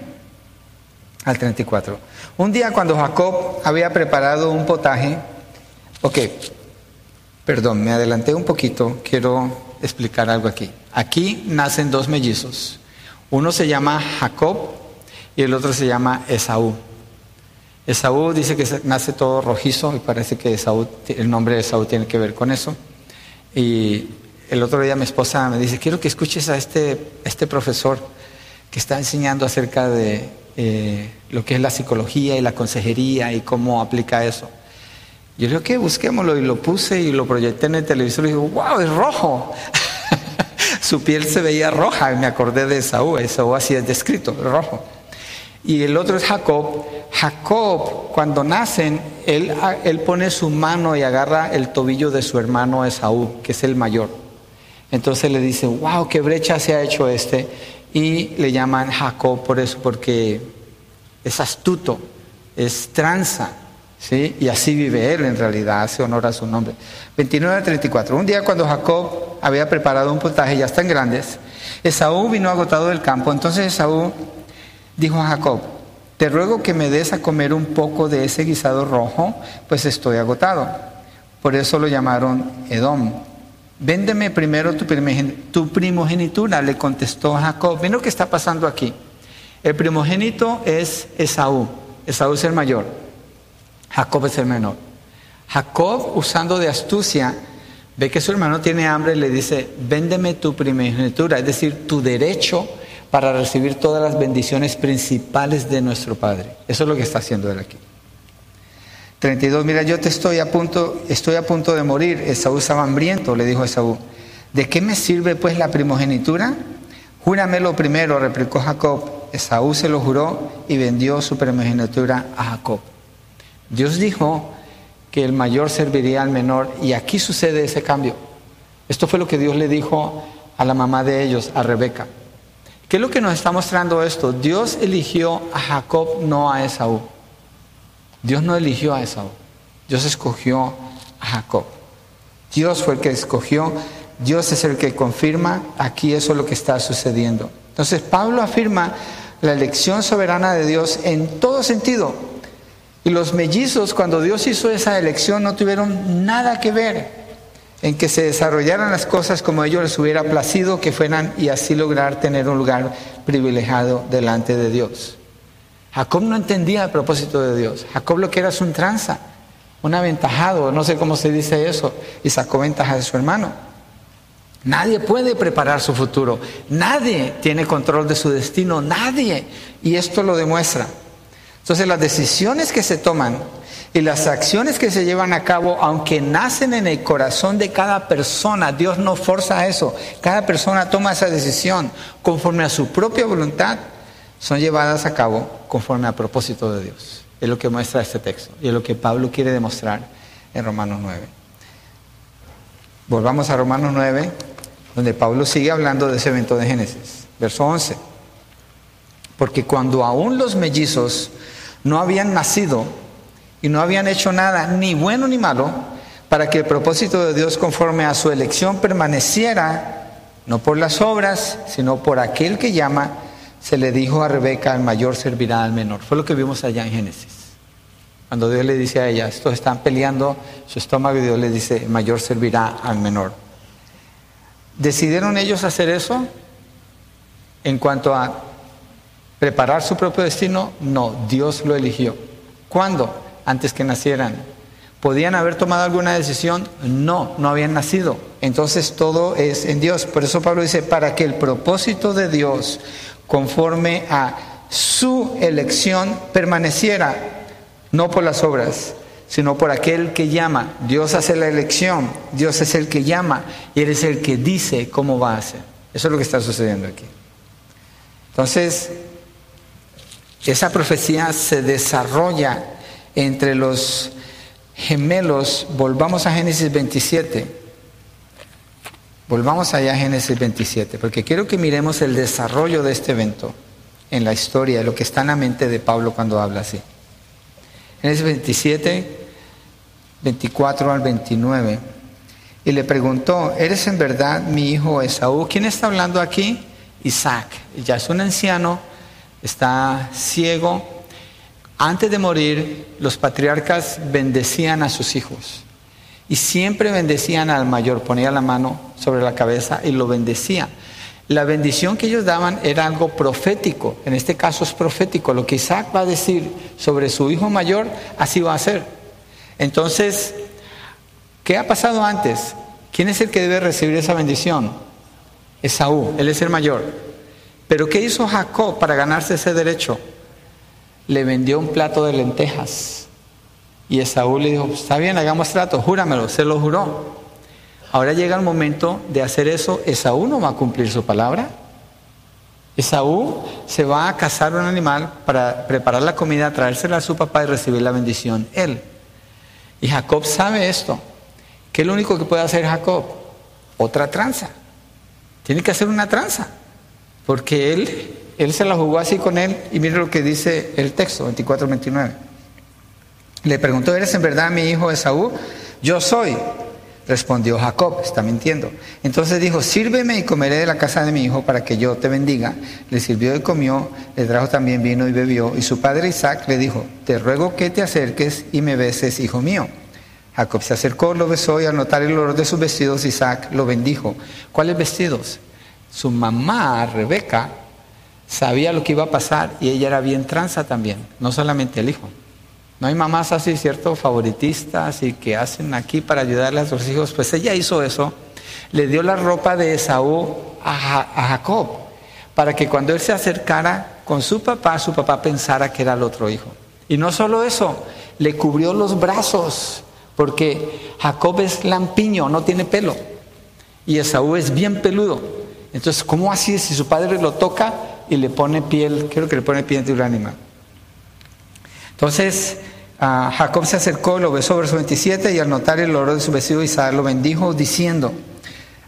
al 34. Un día cuando Jacob había preparado un potaje, ok, perdón, me adelanté un poquito, quiero explicar algo aquí. Aquí nacen dos mellizos. Uno se llama Jacob y el otro se llama Esaú. Esaú dice que nace todo rojizo y parece que el nombre de Esaú tiene que ver con eso. Y el otro día mi esposa me dice, quiero que escuches a este, este profesor que está enseñando acerca de eh, lo que es la psicología y la consejería y cómo aplica eso. Yo le digo, que busquémoslo y lo puse y lo proyecté en el televisor y digo, wow, es rojo. Su piel se veía roja y me acordé de Esaú, Esaú así es descrito, rojo. Y el otro es Jacob. Jacob, cuando nacen, él, él pone su mano y agarra el tobillo de su hermano Esaú, que es el mayor. Entonces le dice, wow, qué brecha se ha hecho este. Y le llaman Jacob por eso, porque es astuto, es tranza. ¿sí? Y así vive él en realidad, hace honor a su nombre. 29 a 34. Un día cuando Jacob había preparado un potaje, ya están grandes, Esaú vino agotado del campo. Entonces Esaú dijo Jacob, Te ruego que me des a comer un poco de ese guisado rojo, pues estoy agotado. Por eso lo llamaron Edom. Véndeme primero tu, primogenitura, le contestó Jacob. Ven lo que está pasando aquí. El primogénito es Esaú. Esaú es el mayor. Jacob es el menor. Jacob, usando de astucia, ve que su hermano tiene hambre y le dice, véndeme tu primogenitura, es decir, tu derecho para recibir todas las bendiciones principales de nuestro Padre. Eso es lo que está haciendo él aquí. 32, mira, yo te estoy a punto, estoy a punto de morir. Esaú estaba hambriento, le dijo Esaú. ¿De qué me sirve pues la primogenitura? Júramelo primero, replicó Jacob. Esaú se lo juró y vendió su primogenitura a Jacob. Dios dijo que el mayor serviría al menor y aquí sucede ese cambio. Esto fue lo que Dios le dijo a la mamá de ellos, a Rebeca. ¿Qué es lo que nos está mostrando esto? Dios eligió a Jacob, no a Esaú. Dios no eligió a Esaú. Dios escogió a Jacob. Dios fue el que escogió. Dios es el que confirma. Aquí eso es lo que está sucediendo. Entonces Pablo afirma la elección soberana de Dios en todo sentido. Y los mellizos, cuando Dios hizo esa elección, no tuvieron nada que ver en que se desarrollaran las cosas como ellos les hubiera placido que fueran y así lograr tener un lugar privilegiado delante de Dios. Jacob no entendía el propósito de Dios. Jacob lo que era es un tranza, un aventajado, no sé cómo se dice eso, y sacó ventaja de su hermano. Nadie puede preparar su futuro, nadie tiene control de su destino, nadie. Y esto lo demuestra. Entonces las decisiones que se toman y las acciones que se llevan a cabo, aunque nacen en el corazón de cada persona, Dios no forza eso. Cada persona toma esa decisión conforme a su propia voluntad, son llevadas a cabo conforme al propósito de Dios. Es lo que muestra este texto y es lo que Pablo quiere demostrar en Romanos 9. Volvamos a Romanos 9, donde Pablo sigue hablando de ese evento de Génesis. Verso 11. Porque cuando aún los mellizos no habían nacido y no habían hecho nada, ni bueno ni malo, para que el propósito de Dios conforme a su elección permaneciera, no por las obras, sino por aquel que llama, se le dijo a Rebeca, el mayor servirá al menor. Fue lo que vimos allá en Génesis. Cuando Dios le dice a ella, estos están peleando su estómago y Dios le dice, el mayor servirá al menor. ¿Decidieron ellos hacer eso en cuanto a preparar su propio destino? No, Dios lo eligió. ¿Cuándo? Antes que nacieran. ¿Podían haber tomado alguna decisión? No, no habían nacido. Entonces todo es en Dios. Por eso Pablo dice, para que el propósito de Dios conforme a su elección permaneciera, no por las obras, sino por aquel que llama. Dios hace la elección, Dios es el que llama y Él es el que dice cómo va a hacer. Eso es lo que está sucediendo aquí. Entonces, esa profecía se desarrolla entre los gemelos. Volvamos a Génesis 27. Volvamos allá a Génesis 27, porque quiero que miremos el desarrollo de este evento en la historia, lo que está en la mente de Pablo cuando habla así. Génesis 27, 24 al 29. Y le preguntó, ¿eres en verdad mi hijo Esaú? ¿Quién está hablando aquí? Isaac. Ya es un anciano, está ciego. Antes de morir, los patriarcas bendecían a sus hijos. Y siempre bendecían al mayor, ponía la mano sobre la cabeza y lo bendecía. La bendición que ellos daban era algo profético, en este caso es profético, lo que Isaac va a decir sobre su hijo mayor, así va a ser. Entonces, ¿qué ha pasado antes? ¿Quién es el que debe recibir esa bendición? Esaú, él es el mayor. Pero ¿qué hizo Jacob para ganarse ese derecho? Le vendió un plato de lentejas. Y Esaú le dijo, está bien, hagamos trato, júramelo, se lo juró. Ahora llega el momento de hacer eso, Esaú no va a cumplir su palabra. Esaú se va a cazar un animal para preparar la comida, traérsela a su papá y recibir la bendición él. Y Jacob sabe esto. ¿Qué es lo único que puede hacer Jacob? Otra tranza. Tiene que hacer una tranza. Porque él, él se la jugó así con él y mire lo que dice el texto 24-29. Le preguntó, ¿eres en verdad mi hijo Esaú? Yo soy. Respondió Jacob, está mintiendo. Entonces dijo, sírveme y comeré de la casa de mi hijo para que yo te bendiga. Le sirvió y comió, le trajo también vino y bebió. Y su padre Isaac le dijo, te ruego que te acerques y me beses, hijo mío. Jacob se acercó, lo besó y al notar el olor de sus vestidos, Isaac lo bendijo. ¿Cuáles vestidos? Su mamá, Rebeca, sabía lo que iba a pasar y ella era bien tranza también, no solamente el hijo. No hay mamás así, ¿cierto? Favoritistas y que hacen aquí para ayudarle a sus hijos. Pues ella hizo eso. Le dio la ropa de Esaú a, Jacob para que cuando él se acercara con su papá, su papá pensara que era el otro hijo. Y no solo eso, le cubrió los brazos, porque Jacob es lampiño, no tiene pelo. Y Esaú es bien peludo. Entonces, ¿cómo así si su padre lo toca y le pone piel, creo que le pone piel de un animal? Entonces, Jacob se acercó, lo besó, verso 27, y al notar el olor de su vestido, Isaac lo bendijo, diciendo,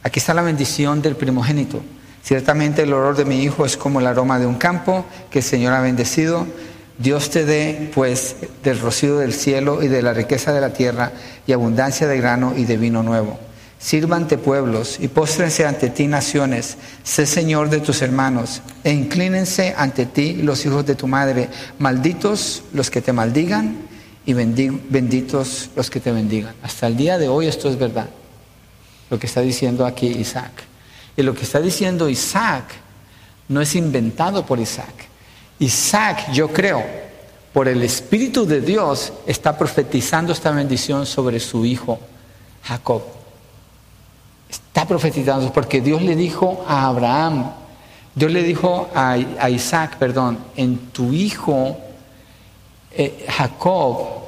aquí está la bendición del primogénito. Ciertamente el olor de mi hijo es como el aroma de un campo que el Señor ha bendecido. Dios te dé, pues, del rocío del cielo y de la riqueza de la tierra y abundancia de grano y de vino nuevo. Sírvante pueblos y póstrense ante ti naciones, sé Señor de tus hermanos, e inclínense ante ti los hijos de tu madre, malditos los que te maldigan y benditos los que te bendigan. Hasta el día de hoy esto es verdad, lo que está diciendo aquí Isaac. Y lo que está diciendo Isaac no es inventado por Isaac. Isaac, yo creo, por el Espíritu de Dios, está profetizando esta bendición sobre su hijo Jacob. Está profetizando porque Dios le dijo a Abraham, Dios le dijo a, Isaac, perdón, en tu hijo eh, Jacob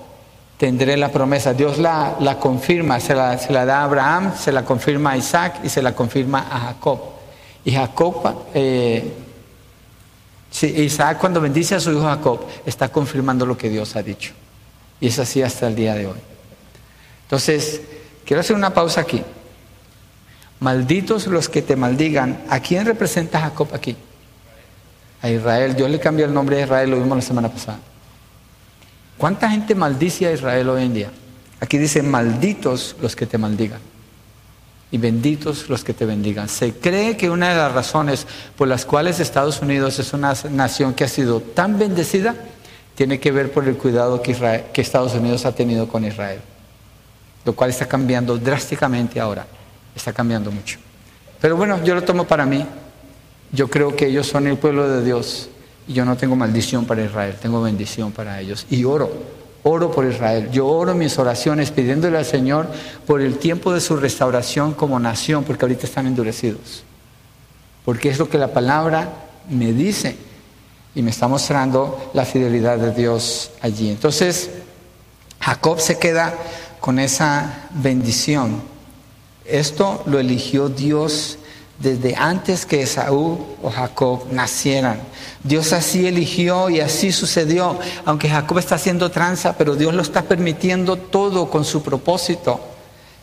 tendré la promesa. Dios la, confirma, se la, se la, da a Abraham, se la confirma a Isaac y se la confirma a Jacob. Y Jacob, eh, Isaac cuando bendice a su hijo Jacob, está confirmando lo que Dios ha dicho. Y es así hasta el día de hoy. Entonces, quiero hacer una pausa aquí. Malditos los que te maldigan. ¿A quién representa Jacob aquí? A Israel. Dios le cambió el nombre de Israel, lo vimos la semana pasada. ¿Cuánta gente maldice a Israel hoy en día? Aquí dice, malditos los que te maldigan y benditos los que te bendigan. Se cree que una de las razones por las cuales Estados Unidos es una nación que ha sido tan bendecida tiene que ver por el cuidado que Estados Unidos ha tenido con Israel, lo cual está cambiando drásticamente ahora está cambiando mucho. Pero bueno, yo lo tomo para mí. Yo creo que ellos son el pueblo de Dios y yo no tengo maldición para Israel, tengo bendición para ellos. Y oro, oro por Israel. Yo oro mis oraciones pidiéndole al Señor por el tiempo de su restauración como nación, porque ahorita están endurecidos. Porque es lo que la palabra me dice y me está mostrando la fidelidad de Dios allí. Entonces, Jacob se queda con esa bendición esto lo eligió Dios desde antes que Esaú o Jacob nacieran. Dios así eligió y así sucedió, aunque Jacob está haciendo tranza, pero Dios lo está permitiendo todo con su propósito,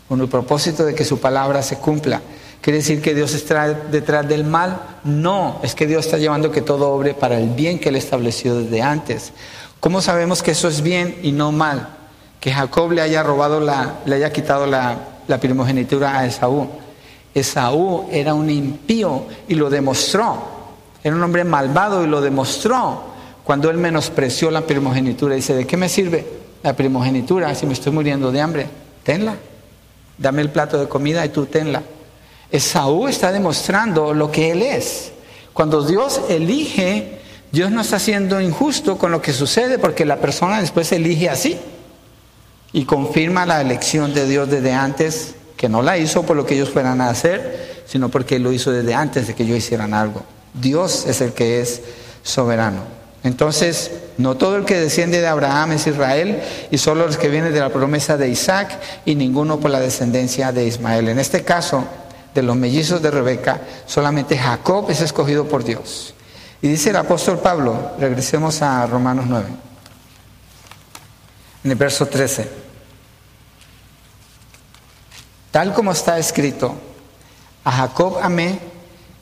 con el propósito de que su palabra se cumpla. ¿Quiere decir que Dios está detrás del mal? No, es que Dios está llevando que todo obre para el bien que Él estableció desde antes. ¿Cómo sabemos que eso es bien y no mal? Que Jacob le haya robado la, le haya quitado la, la primogenitura a Esaú. Esaú era un impío y lo demostró. Era un hombre malvado y lo demostró cuando él menospreció la primogenitura. Dice, ¿de qué me sirve la primogenitura si me estoy muriendo de hambre? Tenla. Dame el plato de comida y tú tenla. Esaú está demostrando lo que él es. Cuando Dios elige, Dios no está siendo injusto con lo que sucede porque la persona después elige así y confirma la elección de Dios desde antes, que no la hizo por lo que ellos fueran a hacer, sino porque lo hizo desde antes de que ellos hicieran algo. Dios es el que es soberano. Entonces, no todo el que desciende de Abraham es Israel, y solo los que vienen de la promesa de Isaac, y ninguno por la descendencia de Ismael. En este caso, de los mellizos de Rebeca, solamente Jacob es escogido por Dios. Y dice el apóstol Pablo, regresemos a Romanos 9 en el verso 13. Tal como está escrito, a Jacob amé,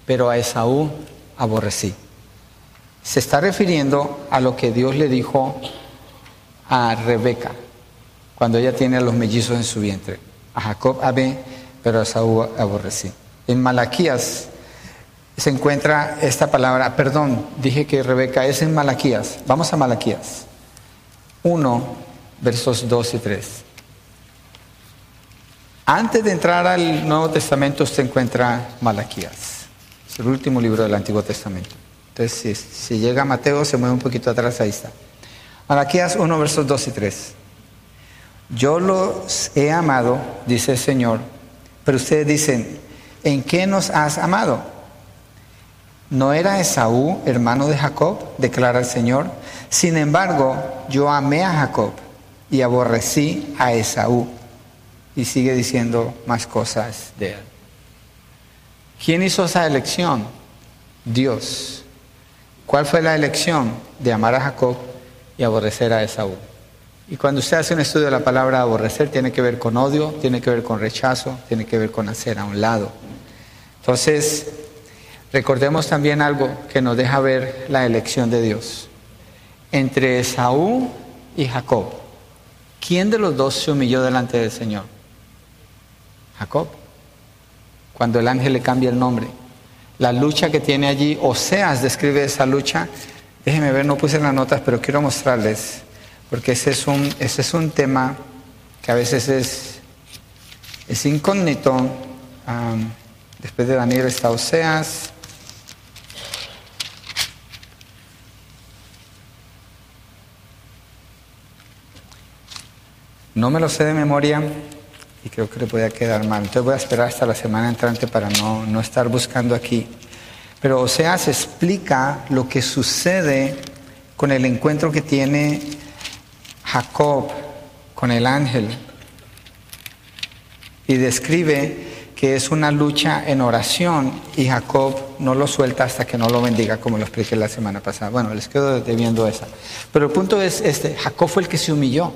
pero a Esaú aborrecí. Se está refiriendo a lo que Dios le dijo a Rebeca cuando ella tiene a los mellizos en su vientre. A Jacob amé, pero a Esaú aborrecí. En Malaquías se encuentra esta palabra, perdón, dije que Rebeca es en Malaquías. Vamos a Malaquías 1, versos 2 y 3. Antes de entrar al Nuevo Testamento se encuentra Malaquías. Es el último libro del Antiguo Testamento. Entonces, si, llega Mateo, se mueve un poquito atrás, ahí está. Malaquías 1, versos 2 y 3. Yo los he amado, dice el Señor, pero ustedes dicen, ¿en qué nos has amado? ¿No era Esaú hermano de Jacob? declara el Señor. Sin embargo, yo amé a Jacob y aborrecí a Esaú y sigue diciendo más cosas de él. ¿Quién hizo esa elección? Dios. ¿Cuál fue la elección? De amar a Jacob y aborrecer a Esaú. Y cuando usted hace un estudio de la palabra aborrecer, tiene que ver con odio, tiene que ver con rechazo, tiene que ver con hacer a un lado. Entonces, recordemos también algo que nos deja ver la elección de Dios. Entre Esaú y Jacob, ¿quién de los dos se humilló delante del Señor? Jacob, cuando el ángel le cambia el nombre. La lucha que tiene allí, Oseas describe esa lucha. Déjenme ver, no puse las notas, pero quiero mostrarles, porque ese es un, ese es un tema que a veces es, es incógnito. después de Daniel está Oseas. No me lo sé de memoria, y creo que le podía quedar mal. Entonces voy a esperar hasta la semana entrante para no, no estar buscando aquí. Pero o sea, se explica lo que sucede con el encuentro que tiene Jacob con el ángel y describe que es una lucha en oración y Jacob no lo suelta hasta que no lo bendiga, como lo expliqué la semana pasada. Bueno, les quedo debiendo esa. Pero el punto es este, Jacob fue el que se humilló.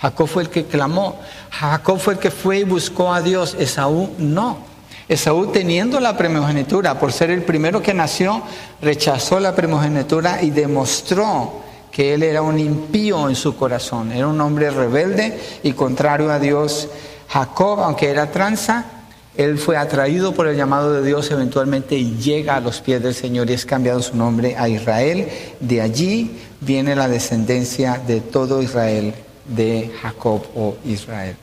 Jacob fue el que clamó. Jacob fue el que fue y buscó a Dios. Esaú no. Esaú teniendo la primogenitura, por ser el primero que nació, rechazó la primogenitura y demostró que él era un impío en su corazón. Era un hombre rebelde y contrario a Dios. Jacob, aunque era tranza, él fue atraído por el llamado de Dios eventualmente y llega a los pies del Señor y es cambiado su nombre a Israel. De allí viene la descendencia de todo Israel de Jacob o Israel.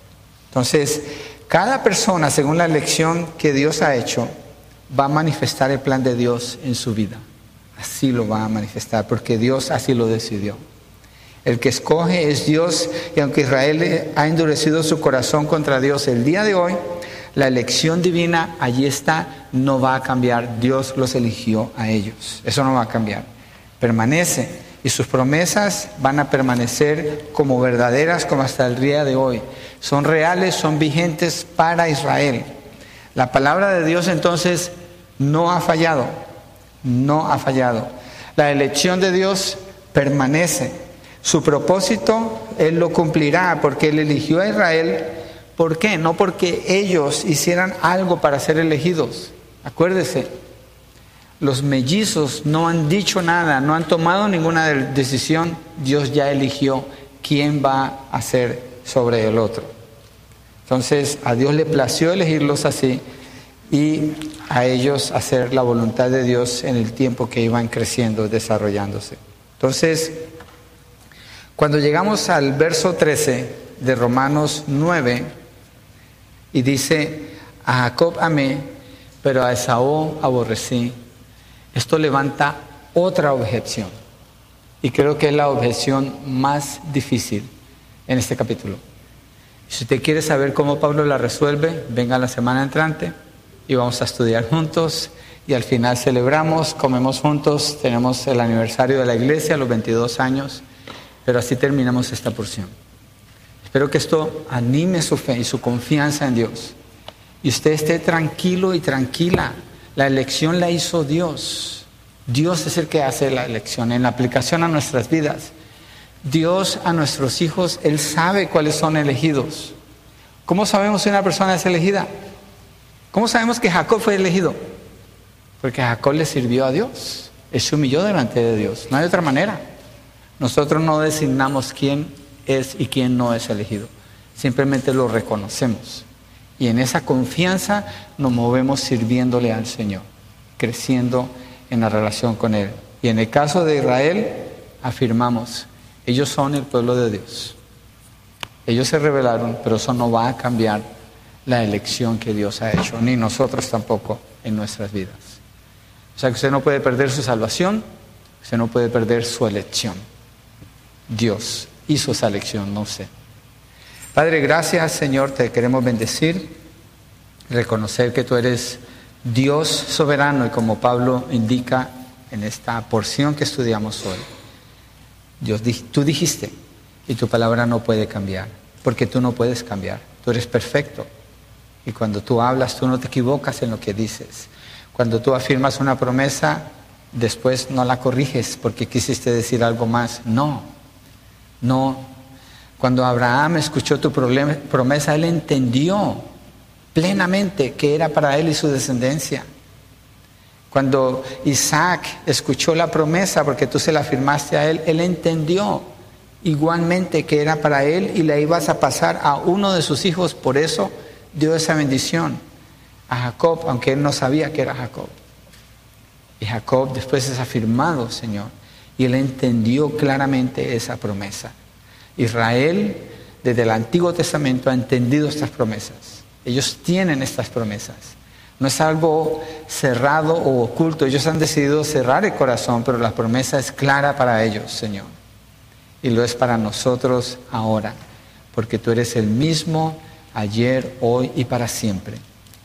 Entonces, cada persona, según la elección que Dios ha hecho, va a manifestar el plan de Dios en su vida. Así lo va a manifestar, porque Dios así lo decidió. El que escoge es Dios, y aunque Israel ha endurecido su corazón contra Dios el día de hoy, la elección divina allí está, no va a cambiar. Dios los eligió a ellos. Eso no va a cambiar. Permanece y sus promesas van a permanecer como verdaderas como hasta el día de hoy. Son reales, son vigentes para Israel. La palabra de Dios entonces no ha fallado, no ha fallado. La elección de Dios permanece. Su propósito Él lo cumplirá porque Él eligió a Israel. ¿Por qué? No porque ellos hicieran algo para ser elegidos. Acuérdese, los mellizos no han dicho nada, no han tomado ninguna decisión, Dios ya eligió quién va a ser sobre el otro. Entonces a Dios le plació elegirlos así y a ellos hacer la voluntad de Dios en el tiempo que iban creciendo, desarrollándose. Entonces, cuando llegamos al verso 13 de Romanos 9, y dice, a Jacob amé, pero a Esaú aborrecí esto levanta otra objeción. Y creo que es la objeción más difícil en este capítulo. Si usted quiere saber cómo Pablo la resuelve, venga la semana entrante y vamos a estudiar juntos. Y al final celebramos, comemos juntos, tenemos el aniversario de la iglesia, los 22 años, pero así terminamos esta porción. Espero que esto anime su fe y su confianza en Dios. Y usted esté tranquilo y tranquila la elección la hizo Dios. Dios es el que hace la elección en la aplicación a nuestras vidas. Dios a nuestros hijos, Él sabe cuáles son elegidos. ¿Cómo sabemos si una persona es elegida? ¿Cómo sabemos que Jacob fue elegido? Porque Jacob le sirvió a Dios. Él se humilló delante de Dios. No hay otra manera. Nosotros no designamos quién es y quién no es elegido. Simplemente lo reconocemos. Y en esa confianza nos movemos sirviéndole al Señor, creciendo en la relación con Él. Y en el caso de Israel, afirmamos, ellos son el pueblo de Dios. Ellos se rebelaron, pero eso no va a cambiar la elección que Dios ha hecho, ni nosotros tampoco en nuestras vidas. O sea que usted no puede perder su salvación, usted no puede perder su elección. Dios hizo esa elección, no sé. Padre, gracias Señor, te queremos bendecir, reconocer que tú eres Dios soberano y como Pablo indica en esta porción que estudiamos hoy. Dios, tú dijiste y tu palabra no puede cambiar, porque tú no puedes cambiar, tú eres perfecto. Y cuando tú hablas, tú no te equivocas en lo que dices. Cuando tú afirmas una promesa, después no la corriges porque quisiste decir algo más. No, no. Cuando Abraham escuchó tu promesa, él entendió plenamente que era para él y su descendencia. Cuando Isaac escuchó la promesa, porque tú se la afirmaste a él, él entendió igualmente que era para él y le ibas a pasar a uno de sus hijos. Por eso dio esa bendición a Jacob, aunque él no sabía que era Jacob. Y Jacob después es afirmado, Señor, y él entendió claramente esa promesa. Israel, desde el Antiguo Testamento, ha entendido estas promesas. Ellos tienen estas promesas. No es algo cerrado o oculto. Ellos han decidido cerrar el corazón, pero la promesa es clara para ellos, Señor. Y lo es para nosotros ahora, porque tú eres el mismo ayer, hoy y para siempre.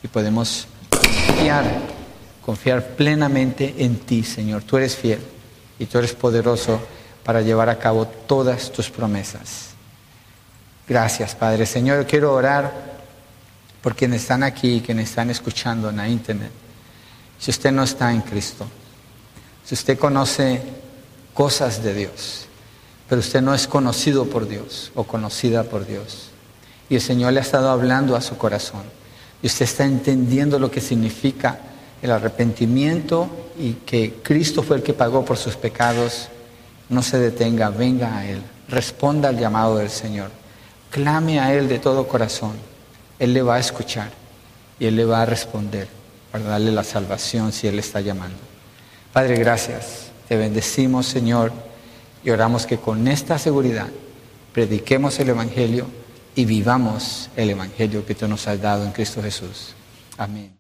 Y podemos confiar, confiar plenamente en ti, Señor. Tú eres fiel y tú eres poderoso para llevar a cabo todas tus promesas. Gracias, Padre. Señor, quiero orar por quienes están aquí, quienes están escuchando en la internet. Si usted no está en Cristo, si usted conoce cosas de Dios, pero usted no es conocido por Dios o conocida por Dios, y el Señor le ha estado hablando a su corazón, y usted está entendiendo lo que significa el arrepentimiento y que Cristo fue el que pagó por sus pecados, no se detenga, venga a Él, responda al llamado del Señor, clame a Él de todo corazón, Él le va a escuchar y Él le va a responder para darle la salvación si Él está llamando. Padre, gracias, te bendecimos Señor y oramos que con esta seguridad prediquemos el Evangelio y vivamos el Evangelio que tú nos has dado en Cristo Jesús. Amén.